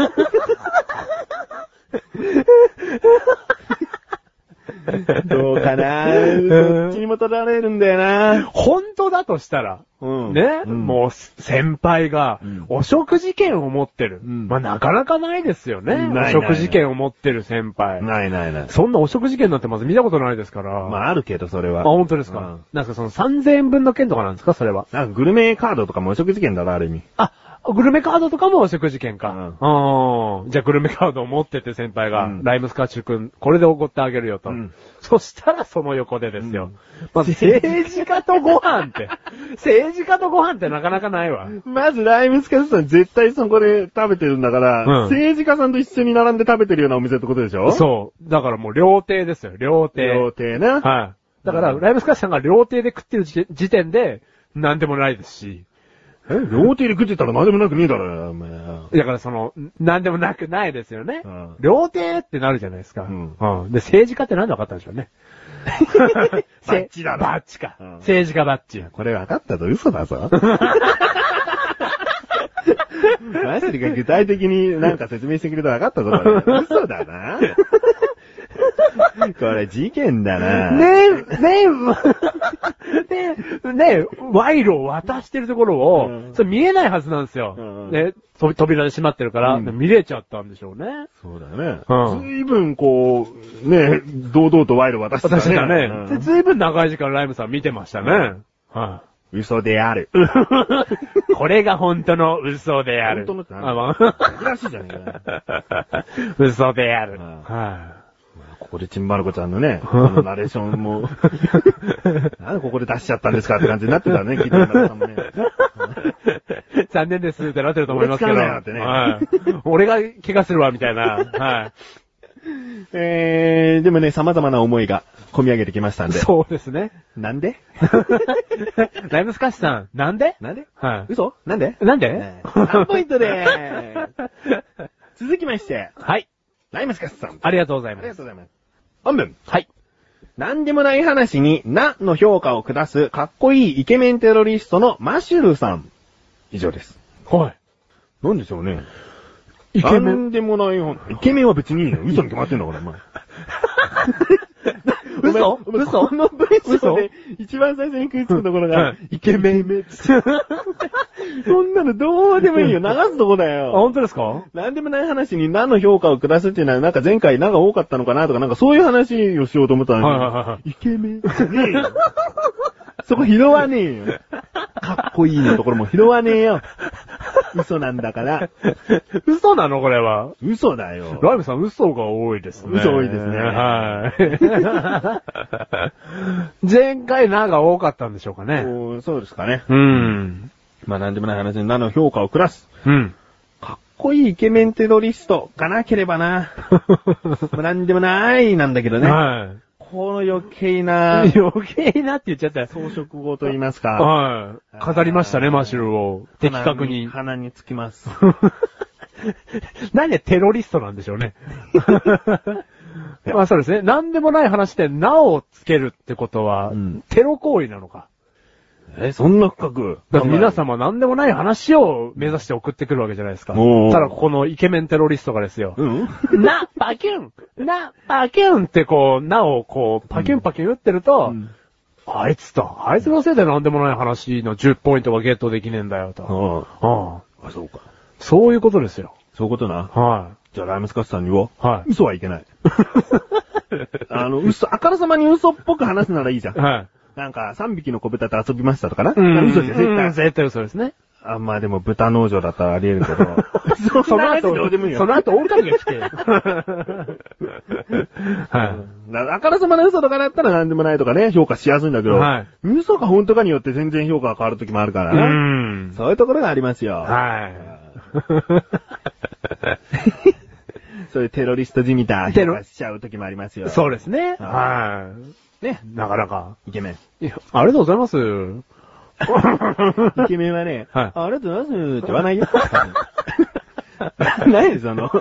*laughs* どうかな？どっちにも取られるんだよい。な本当だとしたら、うんね、うんもう先輩がうんお食事券を持ってる。うんまあなかなかないですよね。ないないお食事券を持ってる先輩。ないないない。そんなお食事券なんてまず見たことないですから。まああるけど、それは。あ、本当ですか、うんなんかその3000円分の券とかなんですか？それは。なんかグルメカードとかもお食事券だろ、ある意味。あ、グルメカードとかもお食事券か。うんうん。じゃあグルメカードを持ってて先輩が、うんライムスカッシュ君、これでおごってあげるよと。うんそしたらその横でですよ。うんまず *laughs* 政治家とご飯って、*laughs* 政治家とご飯ってなかなかないわ。まずライムスカッシュさん絶対そこで食べてるんだから、うん政治家さんと一緒に並んで食べてるようなお店ってことでしょ？そう。だからもう料亭ですよ、料亭。料亭な。はい。だから、ライムスカッシュさんが料亭で食ってる時時点で、なんでもないですし。え料亭で食ってたら何でもなくねえだろよ、お前。だからその、なんでもなくないですよね。うん料亭ってなるじゃないですか。うんで、政治家ってなんで分かったんでしょうね。*laughs* バッチだろバッチか。うん政治家バッチ。これ分かった？ぞ、嘘だぞ。マジで具体的になんか説明してくれたら分かったぞ、これ。嘘だな。*laughs* これ事件だな。ねえ、ねえ、ねえ、賄賂を渡してるところを、うんそれ見えないはずなんですよ。うんうんね、と扉で閉まってるから、うん見れちゃったんでしょうね。そうだね。うんずいぶんこう、ね、堂々と賄賂渡してたね。私がね、うんでずいぶん長い時間ライムさん見てましたね。はい。嘘である。*laughs* これが本当の嘘である。本当のって何あまあ珍しいじゃねえかよ。*laughs* 嘘である。うんはここでチンバルコちゃんのね、*laughs* このナレーションも、*laughs* なんでここで出しちゃったんですかって感じになってたね、*laughs* 聞いてる方もね。い。残念ですってなってると思いますけど。俺なよってねはい。俺が怪我するわ、みたいな。はい。えー、でもね、様々な思いが込み上げてきましたんで。そうですね。なんでライムスカッシュさん、なんでなんでは嘘なんでい。なんでね3ポイントでーす。続きまして、はい。ライムスカスさん。ありがとうございあります。がとうございます。本文。はい。なんでもない話に、なの評価を下す、かっこいいイケメンテロリストのマシュルさん。以上です。はい。なんでしょうね。イケメン。なんでもない話。イケメンは別にいいの。嘘に決まってんのかな、お前。*laughs* 嘘？嘘？この文章で一番最初に食いつくところが、イケメン。*laughs* そんなのどうでもいいよ。流すとこだあ、よ。本当ですか？なんでもない話に何の評価を下すっていうのは、なんか前回何が多かったのかなとか、なんかそういう話をしようと思ったのに、はいはいはイケメン。*laughs* *laughs* そこ拾わねえよ。*laughs* かっこいいのところも拾わねえよ。嘘なんだから。*laughs* 嘘なのこれは？嘘だよ。ライムさん嘘が多いですね。嘘多いですねはい。前回なが多かったんでしょうかね。おーそうですかね。うん。まあなんでもない話に何の評価を下す。うん。かっこいいイケメンテロリストがなければな。まあなんでもないなんだけどね。はこの余計な、い。*laughs* 余計なって言っちゃったよ。装飾語と言いますか。はい。語りましたね、マシュルを。的確に。鼻につきます。*laughs* なんでテロリストなんでしょうね。*laughs* まあそうですね。なんでもない話で、なをつけるってことは、うんテロ行為なのか。え、そんな深く？だって皆様なんでもない話を目指して送ってくるわけじゃないですか。ただここのイケメンテロリストがですよ。うん *laughs* な、パキュンな、パキュンってこう、なをこう、パキュンパキュン打ってると、うんあいつと、あいつのせいでなんでもない話の10ポイントがゲットできねえんだよと。ああああ、そうか。そういうことですよ。そういうことな。はじゃあライムスカッシュさんには、はい嘘はいけない。*laughs* あの、嘘、あからさまに嘘っぽく話すならいいじゃんい。。はい。なんか、3匹の子豚と遊びましたとかな？うん。嘘じゃん、絶対。うん絶対嘘ですね。あ、まあでも豚農場だったらあり得るけど。*laughs* その後、どうでもいいよ。その後、狼が来て。*laughs* はうんなあからさまな嘘とかだったら何でもないとかね、評価しやすいんだけど、はい嘘か本当かによって全然評価が変わる時もあるからい。うな。ん。そういうところがありますよ。はい。*laughs* そういうテロリストじみたテロ評価しちゃう時もありますよ。そうですね。ははい。ね、なかなか。イケメン。いや、ありがとうございます。*laughs* イケメンはね、はいあありがとうございますって言わないよ。*laughs* 何その、ち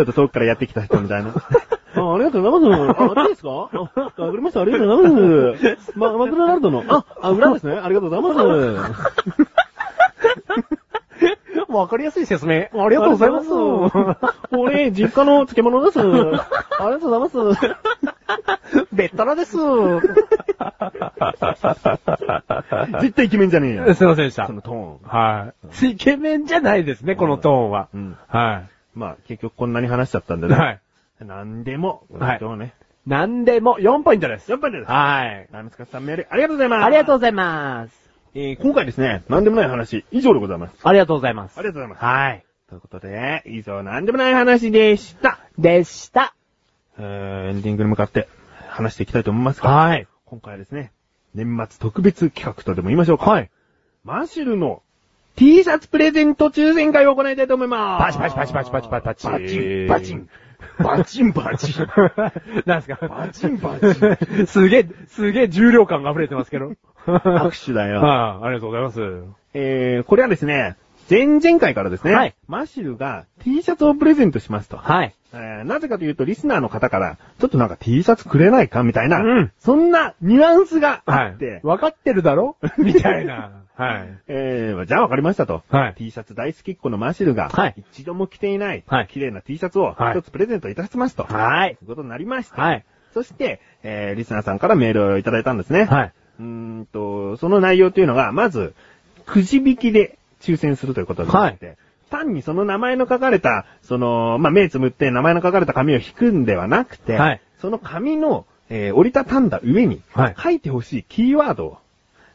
ょっと遠くからやってきた人みたいな。*laughs* あありがとうございます。あ、あれですか？あ、わかりました。ありがとうございます。ま、マクドナルドの、あ、あ、裏ですね。ありがとうございます。わかりやすい説明。ありがとうございます。これ、実家の漬物です。ありがとうございます。べったらです。*laughs* *laughs* 絶対イケメンじゃねえよ。すいませんでしたそ。のトーン。はい。イケメンじゃないですね、このトーンは。うん。はまあ、結局こんなに話しちゃったんでい。ね。はい。なんでも、はい今日ね。なんでも4ポイントです。やっぱりです。はい。ナムスカさんメール、ありがとうございます。ありがとうございます。えー今回ですね、なんでもない話、以上でございます。ありがとうございます。ありがとうございます。はい。ということで、以上なんでもない話でした。でした。えー、エンディングに向かって話していきたいと思いますが、はい。今回はですね、年末特別企画とでも言いましょうか。はい。マシュルの T シャツプレゼント抽選会を行いたいと思います。パチパチパチパチパチパチパチ。バチン、バチン。バチンバチン。*laughs* なんですか？バチンバチン。すげえ、すげえ重量感が溢れてますけど。拍手だよ。はい、ありがとうございます。えー、これはですね、前々回からですね、はいマシュルが T シャツをプレゼントしますと。はい。えーなぜかというと、リスナーの方から、ちょっとなんか T シャツくれないかみたいな、うんそんなニュアンスがあはいって、。わかってるだろ？*laughs* みたいな。はい。えー、じゃあわかりましたと。はい T シャツ大好きっ子のマシルが、はい一度も着ていない、はい綺麗な T シャツをはい一つプレゼントいたしますと。はい。ということになりました。はい。そして、えー、リスナーさんからメールをいただいたんですね。はい。うーんと、その内容というのが、まず、くじ引きで抽選するということになって、単にその名前の書かれた、その、まあ、目つむって名前の書かれた紙を引くんではなくて、はいその紙の、えー折りたたんだ上に、はい書いてほしいキーワードを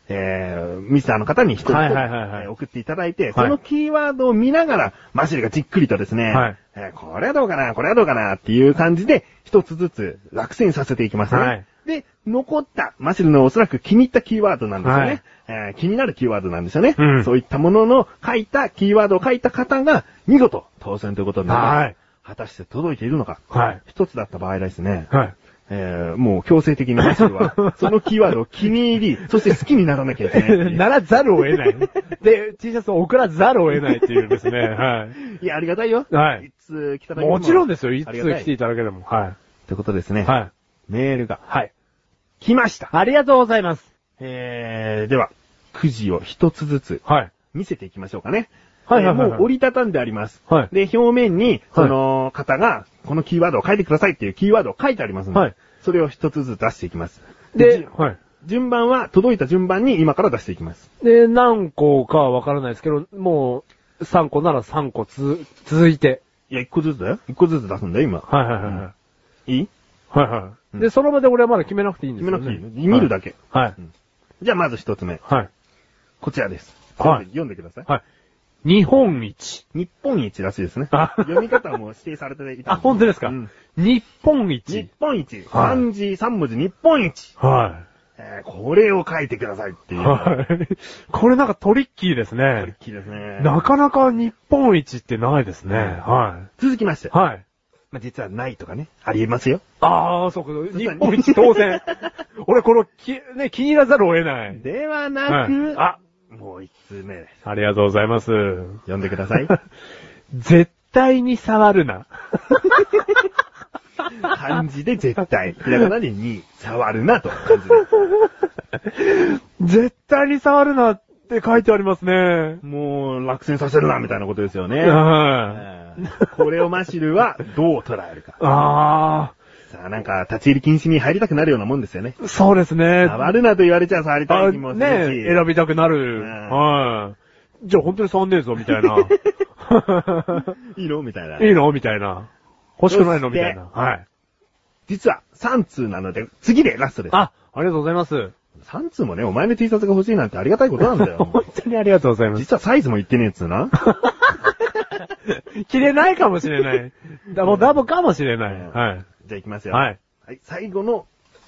えー、ミスターの方に一つ、はいはいはいはいえー送っていただいて、いそのキーワードを見ながら、マシルがじっくりとですね、はいえーこれはどうかな、これはどうかなっていう感じで、一つずつ落選させていきますね。はいで、残った、マシルのおそらく気に入ったキーワードなんですよね。はいえー気になるキーワードなんですよね。うんそういったものの書いた、キーワードを書いた方が、見事、当選ということになります。はい果たして届いているのか。はい。一つだった場合ですね。はい。えー、もう強制的にマシルは、*laughs* そのキーワードを気に入り、そして好きにならなきゃいけないいう。ならざるを得ない。で、T シャツを送らざるを得ないっていうですね。はいや、ありがたいよ。はいいつ来たい。だけでもちろんですよ。いつ来ていただけでも。はということですね。い。はい。メールがはい。来ました。ありがとうございます。えー、では、くじを一つずつはい。見せていきましょうかね。はいはいはいもう折りたたんであります。はいで、表面に、その方が、このキーワードを書いてくださいっていうキーワードを書いてありますので、はいそれを一つずつ出していきます。で、はい。順番は、届いた順番に今から出していきます。で、何個かはわからないですけど、もう、3個なら3個つ、続いて。いや、一個ずつだよ。一個ずつ出すんだよ、今。はいはいはいはい。いい？はいはい。うんで、その場で俺はまだ決めなくていいんですよね。決めなくていいの見るだけ。はい。じゃあ、まず一つ目。はい。こちらです。はい読んで読んでください。はい。日本一。日本一らしいですね。あ読み方も指定されていた。あ、本当ですか、うん日本日一。本一。はい漢字三文字日本一。はえーこれを書いてくださいってい。いう。はい。これなんかトリッキーですトリッね。キーですね。なかなか日本一ってないですね。は続きましてい。。はい。まあ、実はないとかね。ありえますよ。ああ、そうか。日本一当然。*laughs* 俺この、き、ね、気に入らざるを得ない。でははなく、いあ、もう一通目です。ありがとうございます。読んでください。*laughs* 絶対に触るな。漢字で絶対。ひらがなでに、触るなと。*laughs* 絶対に触るなって書いてありますね。もう、落選させるな、みたいなことですよね。これをマシルはどう捉えるか。あさあ、なんか、立ち入り禁止に入りたくなるようなもんですよね。あ、そうですね。触るなと言われちゃ触りたあい気もするし。ね選びたくなる。うんはい。じゃあ本当に触んねえぞ、みたいな。*laughs* いいの？みたいな。いいの？みたいな。欲しくないの？みたいな。はい。実は、3通なので、次でラストです。あ、ありがとうございます。3通もね、お前の T シャツが欲しいなんてありがたいことなんだよ。*laughs* 本当にありがとうございます。実はサイズも言ってねえっつうな。*laughs* 着れないかもしれない。だもうダボかもしれない。うんはい。じゃあ行きますよ。はい。はい。最後の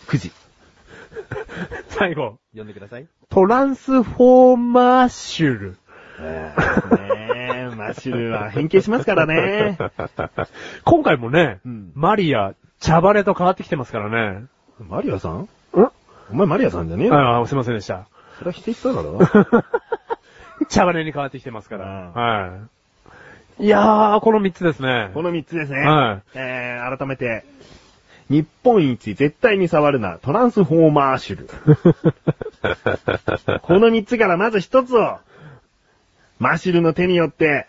くじ。*laughs* 最後。読んでください。トランスフォーマーシュル。えー、ねえ、マッシュルは変形しますからね。*laughs* 今回もね、うんマリア、茶バレと変わってきてますからね。マリアさん？んお前マリアさんじゃねえよ。ああ、すいませんでした。それは否定しただろ。*laughs* 茶バレに変わってきてますから。うんはい。いやー、この3つですね。この3つですね。はいえー、改めて、日本一絶対に触るな、トランスフォーマーシュル。*laughs* この3つからまず1つを、マシュルの手によって、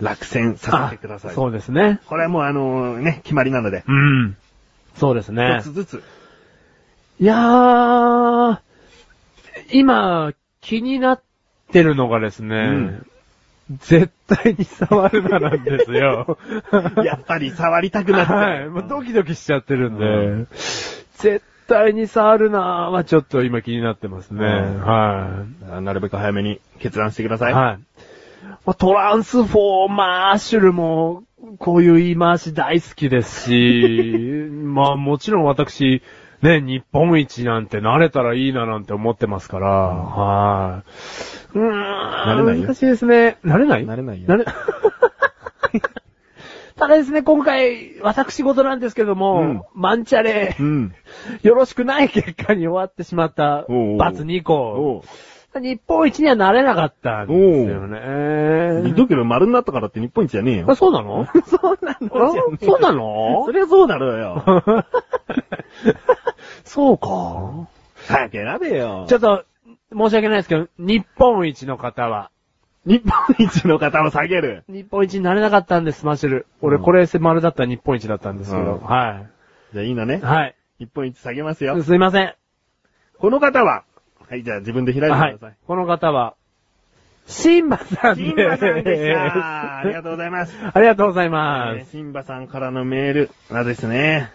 落選させてください。そうですね。これはもうあのね、決まりなので、うん。そうですね一。つずつ。いやー、今、気になってるのがですね、ん絶対に触るななんですよ。*laughs* やっぱり触りたくなって。はい。もうドキドキしちゃってるんで、う絶対に触るなはちょっと今気になってますね。うんはあなるべく早めに決断してくだい。さい。はい。まあトランスフォーマーシュルも、こういう言い回し大好きですし、*laughs* まあもちろん私、ね、日本一なんて慣れたらいいななんて思ってますから、はい。うーん。慣れないよ難しいですね。慣れない？慣れないよ慣れ、*laughs* ただですね、今回、私事なんですけども、うんマンチャレ、うん。よろしくない結果に終わってしまった、おうおうバツ2個。日本一にはなれなかったんですよね。だけど丸になったからって日本一じゃねえよあ、。そうなの？*laughs* そうなあそうなの？そりゃそうだろうよ。*laughs* そうか。早く選べよ。ちょっと、申し訳ないですけど、日本一の方は、日本一の方を下げる。日本一になれなかったんです、マシュル。俺、うんこれ丸だったら日本一だったんですけど、うんはじゃあいいのねい。。はい。日本一下げますよ。すいません。この方は、はい、じゃあ自分で開いてくはいださい。。この方は、シンバさんです。シンバさんでした。ありがとうございます。*laughs* ありがとうございまえーす。シンバさんからのメールはですね、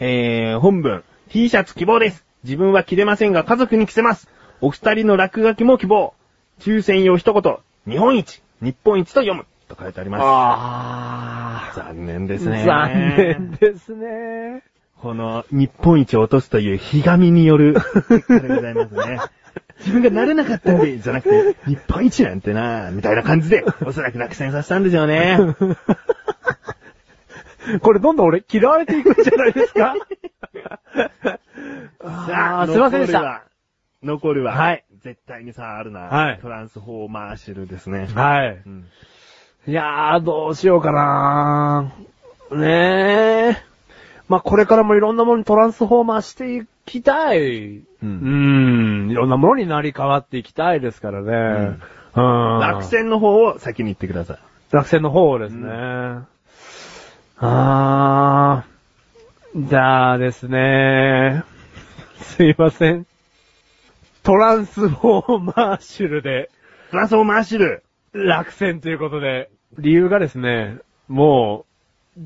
えー、本文、T シャツ希望です。自分は着れませんが家族に着せます。お二人の落書きも希望。抽選用一言、日本一、日本一と読む。と書いてあります。あ残念ですね。残念ですね。この日本一を落とすというひがみによる *laughs* でございますね。自分がなれなかったんで、じゃなくて、日本一なんてな、みたいな感じで、おそらく落選させたんでしょうね。*laughs* これどんどん俺嫌われていくんじゃないですか？*laughs* さあーすいませんでした。残るは。残るは。はい。絶対にさ、あるな。はいトランスフォーマーシルですね。はい。うんいやー、どうしようかなねえ。まあ、これからもいろんなものにトランスフォーマーしていきたい。ううんん。いろんなものになり変わっていきたいですからね。うん。落選の方を先に言ってください。落選の方ですね。あー。じゃあですね。すいません。トランスフォーマーシュルでトランスフォーマーシル。落選ということで、理由がですね、もう、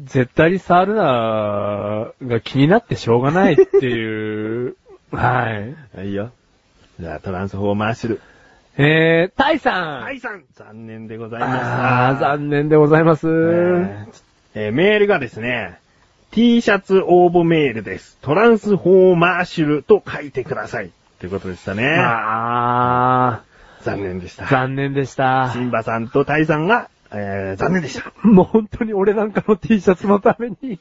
絶対に触るなが気になってしょうがないっていう、はい。*laughs* はいいよ。じゃあ、トランスフォーマーシル。えー、タイさんはい、さん。残念でございました。あー、残念でございます。えーえーメールがですね、T シャツ応募メールです。トランスフォーマーシュルと書いてください。ということでしたね。あ残念でしたー、。残念でしたシ。ンバさんとタイさんが、えー、残念でした。もう本当に俺なんかの T シャツのために、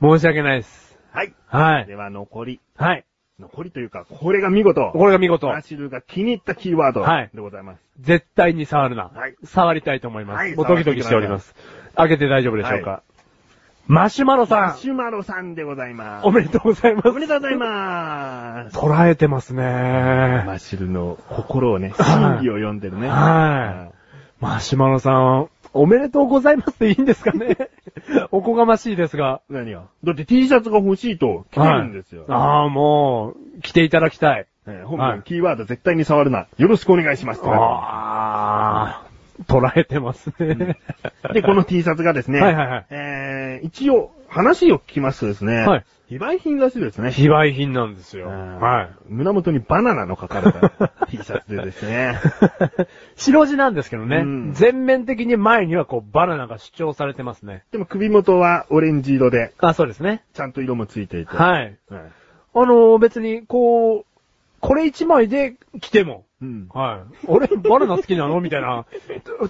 申し訳ないです。はい。はい。では残り。はい。残りというか、これが見事。これが見事マ。シルが気に入ったキーワードはいでございます。絶対に触るな。はい触りたいと思います。はいもうドキドキしております。開けて大丈夫でしょうか。はマシュマロさん、マシュマロさんでございます。おめでとうございます。おめでとうございます。捉えてますね。マシルの心をね、はい心理を読んでるね。はい。マシュマロさん、おめでとうございますでいいんですかね？*laughs* おこがましいですが。い。何が？だって T シャツが欲しいと来てるんですよ。ああ、もう、来ていただきたい。えー本はい文、キーワード絶対に触るな。よろしくお願いします。ああ、捉えてますね。で、この T シャツがですね、はいはいはいえー、一応、話を聞きますとですね、はい非売品らしいですね。非売品なんですよ。うんはい。胸元にバナナの書かれた T シャツでですね。*laughs* 白地なんですけどね、うん全面的に前にはこうバナナが主張されてますね。でも首元はオレンジ色で、あ、そうですね。ちゃんと色もついていて。はい。はい。あのー別に、こう、これ一枚で着ても、うん。はい。俺、バナナ好きなの？みたいな、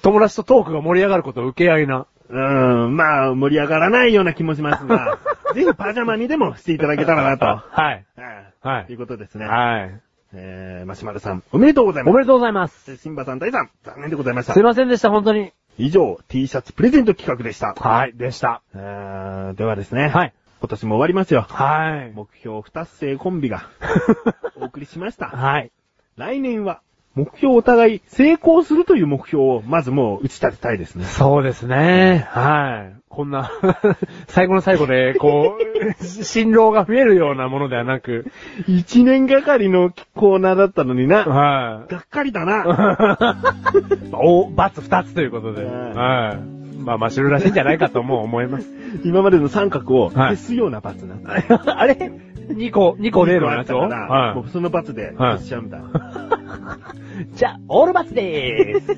友達とトークが盛り上がることを受け合いな。うん、まあ、盛り上がらないような気もしますが、*laughs* ぜひパジャマにでもしていただけたらなと。はい。はい。はいということですね。はい。えー、マシュマロさん、おめでとうございます。おめでとうございます。でシンバさん、大さん、残念でございましたすい。ませんでした、本当に。以上、T シャツプレゼント企画でした。はい、でした。えー、ではですね。はい。今年も終わりますよ。はい。目標不達成コンビが *laughs* お送りしました。はい。来年は、目標お互い成功するという目標を、まずもう打ち立てたいですね。そうですね。はい。こんな、*laughs* 最後の最後で、こう、*laughs* 辛労が増えるようなものではなく、一年がかりのコーナーだったのにな。はい。がっかりだな。*laughs* お、バツ二つということで。うんはい。まあ、マシュルらしいんじゃないかとも思います。今までの三角をはい消すような罰な。あれ？?2 個、2個例のやつを？はもうその罰で消しちゃうんだ。い。*laughs* じゃあ、オールバツでーす。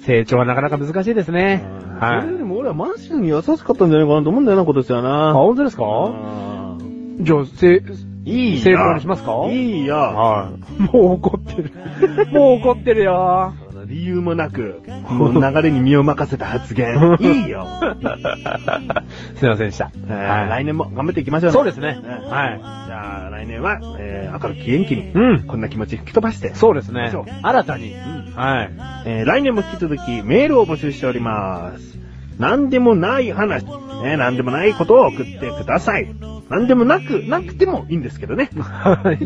*laughs* 成長はなかなか難しいですね。はそれよい。りも俺はマンションに優しかったんじゃないかなと思うんだよな、今年はあ、な。本当ですか？あじゃあ、せ、いいよ成功にしますか？いいよ。はい。もう怒ってる。もう怒ってるよ。理由もなく、もう流れに身を任せた発言。*laughs* いいよ。すいませんでした。えー来年も頑張っていきましょうね。そうですね。うんはい。じゃあ来年は、えー、明るく元気に、うん。こんな気持ち吹き飛ばして、そうですね。新たに。んはい。えー来年も引き続きメールを募集しております。何でもない話、ね、何でもないことを送ってください。何でもなく、なくてもいいんですけどね。はい。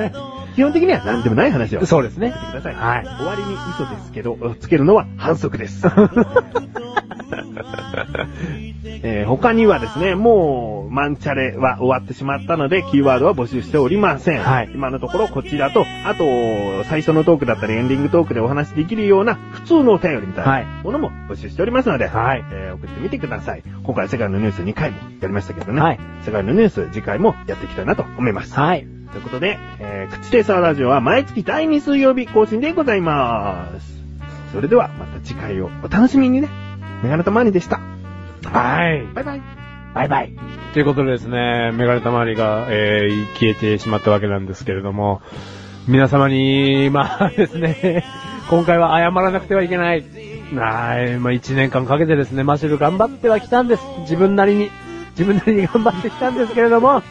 *laughs* 基本的には何でもない話を。そうですねてください。はい終わりに嘘ですけど、つけるのは反則です。*laughs* *laughs* えー他にはですね、もう、マンチャレは終わってしまったので、キーワードは募集しておりません。はい今のところこちらと、あと、最初のトークだったりエンディングトークでお話しできるような普通のお便りみたいはいなものも募集しておりますので、はいえー送ってみてください。今回世界のニュース2回もやりましたけどね。はい世界のニュース次回もやっていきたいなと思います。はい。ということで、えー、口テイサーラジオは毎月第2水曜日更新でございます。それではまた次回をお楽しみにね。メガネでした。はい。バイバイ。バイバイ。ということでですね、メガネたまわりが、えー、消えてしまったわけなんですけれども、皆様に、*laughs* まあですね、今回は謝らなくてはいけない。はい、まあ一年間かけてですね、マシュル頑張ってはきたんです。自分なりに。自分なりに頑張ってきたんですけれども、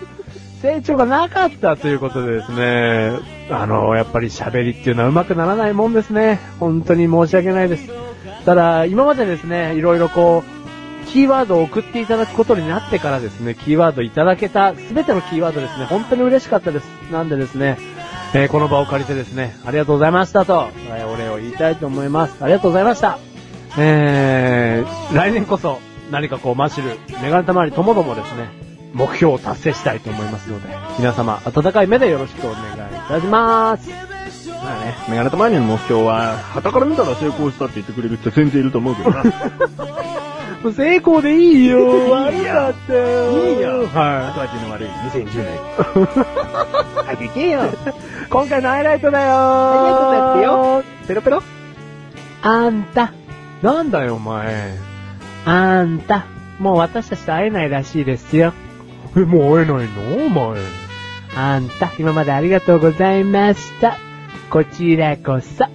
成長がなかったということでですね、あの、やっぱり喋りっていうのは上手くならないもんですね。本当に申し訳ないです。ただ、今までですね、いろいろこう、キーワードを送っていただくことになってからですね、キーワードいただけた、すべてのキーワードですね、本当に嬉しかったです。なんでですね、えーこの場を借りてですね、ありがとうございましたと、えーお礼を言いたいと思います。ありがとうございました。えー、来年こそ、何かこう、マシル、メガネたまわりともどもですね、目標を達成したいと思いますので、皆様、温かい目でよろしくお願いいたします。まあね、メガネたまーにの目標は、旗から見たら成功したって言ってくれる人全然いると思うけどな。*laughs* もう成功でいいよ。いいよ悪かったよ。いいよは後味の悪い2010年。*laughs* 早く行けよ。い。今回のハイライトだよ。ハイライトだってよ。ペロペロあんた。なんだよ、お前。あんた。もう私たちと会えないらしいですよ。え、もう会えないの？お前。あんた、今までありがとうございました。こちらこそ。*laughs*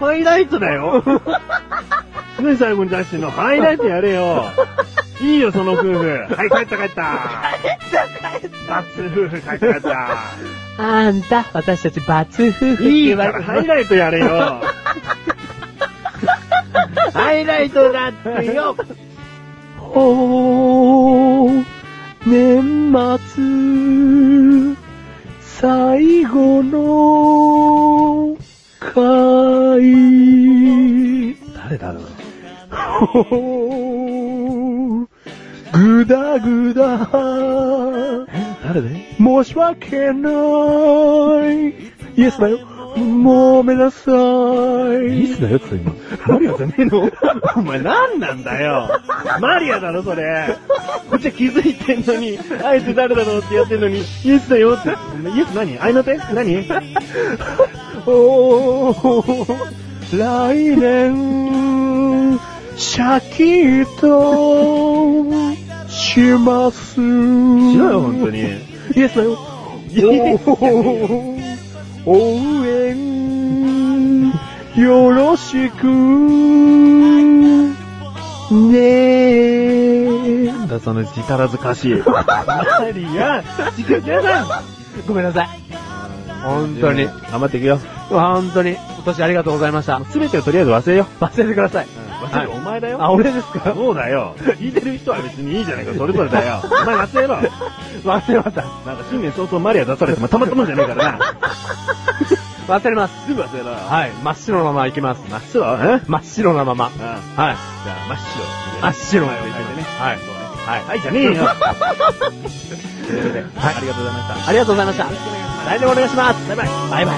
ハイライトだよ。ね、最後に出してんの。ハイライトやれよ。いいよ、その夫婦。はい、帰った帰った。帰った帰った。バツ夫婦、帰った帰った。あんた、私たちバツ夫婦いいわハイライトやれよ。ハイライトだってよ。*laughs* おー、年末、最後の回。誰だろう。ぐだぐだ、誰で？申し訳ない。イエスだよ。ごめんなさい。イースだよって今。マリアじゃねえの？お前何なんだよ。マリアだろ、それ。こっちは気づいてんのに、あえて誰だろうってやってんのに、イエスだよって。イエス何？愛の手？何？おー、来年、シャキッとします。しろよ、本当に。イエスだよ。イエスおー応援、よろしく、ねえ。なんだ、その力ずかしい。マリア、違う違うだごめんなさい。本当に。頑張っていくよ。本当に。今年ありがとうございました。すべてをとりあえず忘れよ忘れてください。う。忘れる、お前だよ。あ、俺ですか？そうだよ。聞いてる人は別にいいじゃないか、それぞれだよ。お前忘れろ。*laughs* 忘れました。なんか新年早々マリア出されてもたまったもんじゃねえからな。*laughs* 忘れます。すぐ忘れろよ。はい。真っ白なまま行きます。真っ白？え？真っ白なまま。うん。じゃはい。あ、真っ白。真っ白なまま書いてね。はい。はい。はい、じゃねえよ。ということで、はいありがとうございました。ありがとうございました。来年お願いします。バイバイ。バイバイ。